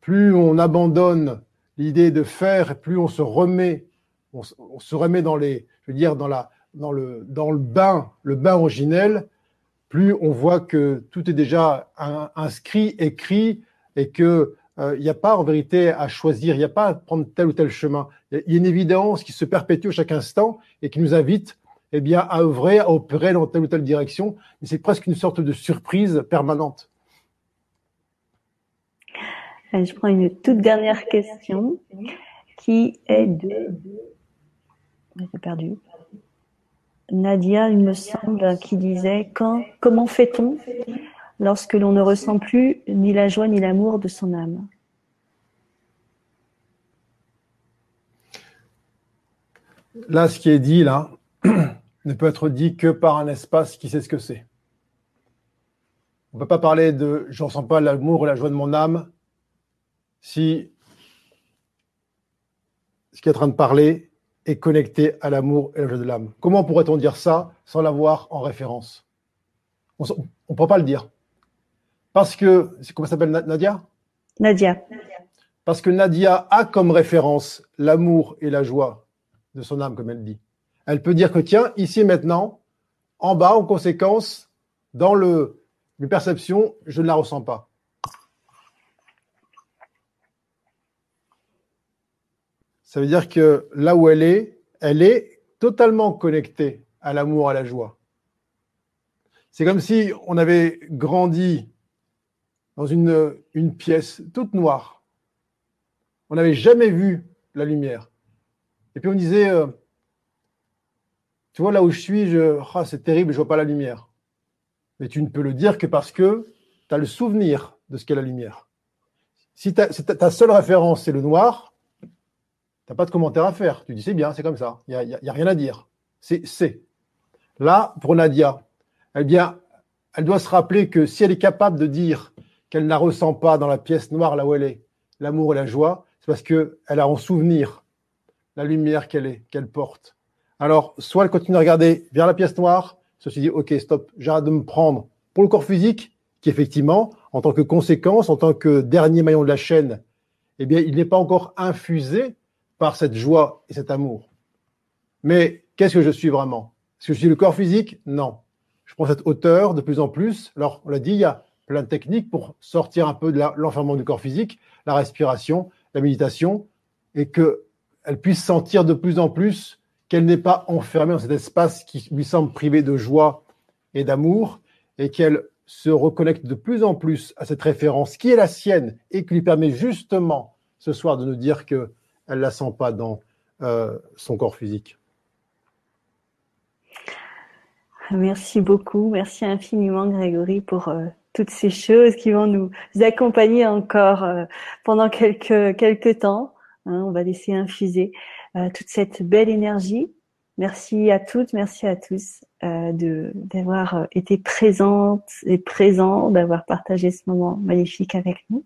plus on abandonne l'idée de faire, plus on se remet, on, on, se remet dans les, je veux dire, dans la, dans le, dans le bain, le bain originel, plus on voit que tout est déjà inscrit, écrit, et que euh, il n'y a pas en vérité à choisir, il n'y a pas à prendre tel ou tel chemin. Il y a une évidence qui se perpétue à chaque instant et qui nous invite eh bien, à œuvrer, à opérer dans telle ou telle direction. Mais c'est presque une sorte de surprise permanente. Je prends une toute dernière question qui est de. J'ai perdu. Nadia, il me semble, qui disait comment fait-on lorsque l'on ne ressent plus ni la joie ni l'amour de son âme? Là, ce qui est dit là ne peut être dit que par un espace qui sait ce que c'est. On ne peut pas parler de je ne ressens pas l'amour et la joie de mon âme si ce qui est en train de parler est connecté à l'amour et la joie de l'âme. Comment pourrait-on dire ça sans l'avoir en référence? On ne peut pas le dire. Parce que, comment s'appelle Nadia? Nadia. Parce que Nadia a comme référence l'amour et la joie de son âme, comme elle dit. Elle peut dire que, tiens, ici et maintenant, en bas, en conséquence, dans le, le perception, je ne la ressens pas. Ça veut dire que là où elle est, elle est totalement connectée à l'amour, à la joie. C'est comme si on avait grandi dans une, pièce toute noire. On n'avait jamais vu la lumière. Et puis on disait, euh, tu vois, là où je suis, ah, c'est terrible, je vois pas la lumière. Mais tu ne peux le dire que parce que tu as le souvenir de ce qu'est la lumière. Si ta, ta seule référence, c'est le noir, pas de commentaire à faire. Tu dis c'est bien, c'est comme ça. Il n'y a, a, rien à dire. C'est c'est. Là, pour Nadia, eh bien, elle doit se rappeler que si elle est capable de dire qu'elle ne ressent pas dans la pièce noire là où elle est, l'amour et la joie, c'est parce qu'elle a en souvenir la lumière qu'elle est, qu'elle porte. Alors, soit elle continue à regarder vers la pièce noire, soit dit, OK, stop, j'arrête de me prendre pour le corps physique, qui effectivement, en tant que conséquence, en tant que dernier maillon de la chaîne, eh bien, il n'est pas encore infusé par cette joie et cet amour. Mais qu'est-ce que je suis vraiment? Est-ce que je suis le corps physique? Non. Je prends cette hauteur de plus en plus. Alors, on l'a dit, il y a plein de techniques pour sortir un peu de l'enfermement du corps physique, la respiration, la méditation, et qu'elle puisse sentir de plus en plus qu'elle n'est pas enfermée dans cet espace qui lui semble privé de joie et d'amour, et qu'elle se reconnecte de plus en plus à cette référence qui est la sienne et qui lui permet justement ce soir de nous dire que elle la sent pas dans euh, son corps physique. Merci beaucoup, merci infiniment Grégory pour euh, toutes ces choses qui vont nous accompagner encore euh, pendant quelques, quelques temps. Hein. on va laisser infuser toute cette belle énergie. Merci à toutes, merci à tous d'avoir été présentes et présents, d'avoir partagé ce moment magnifique avec nous.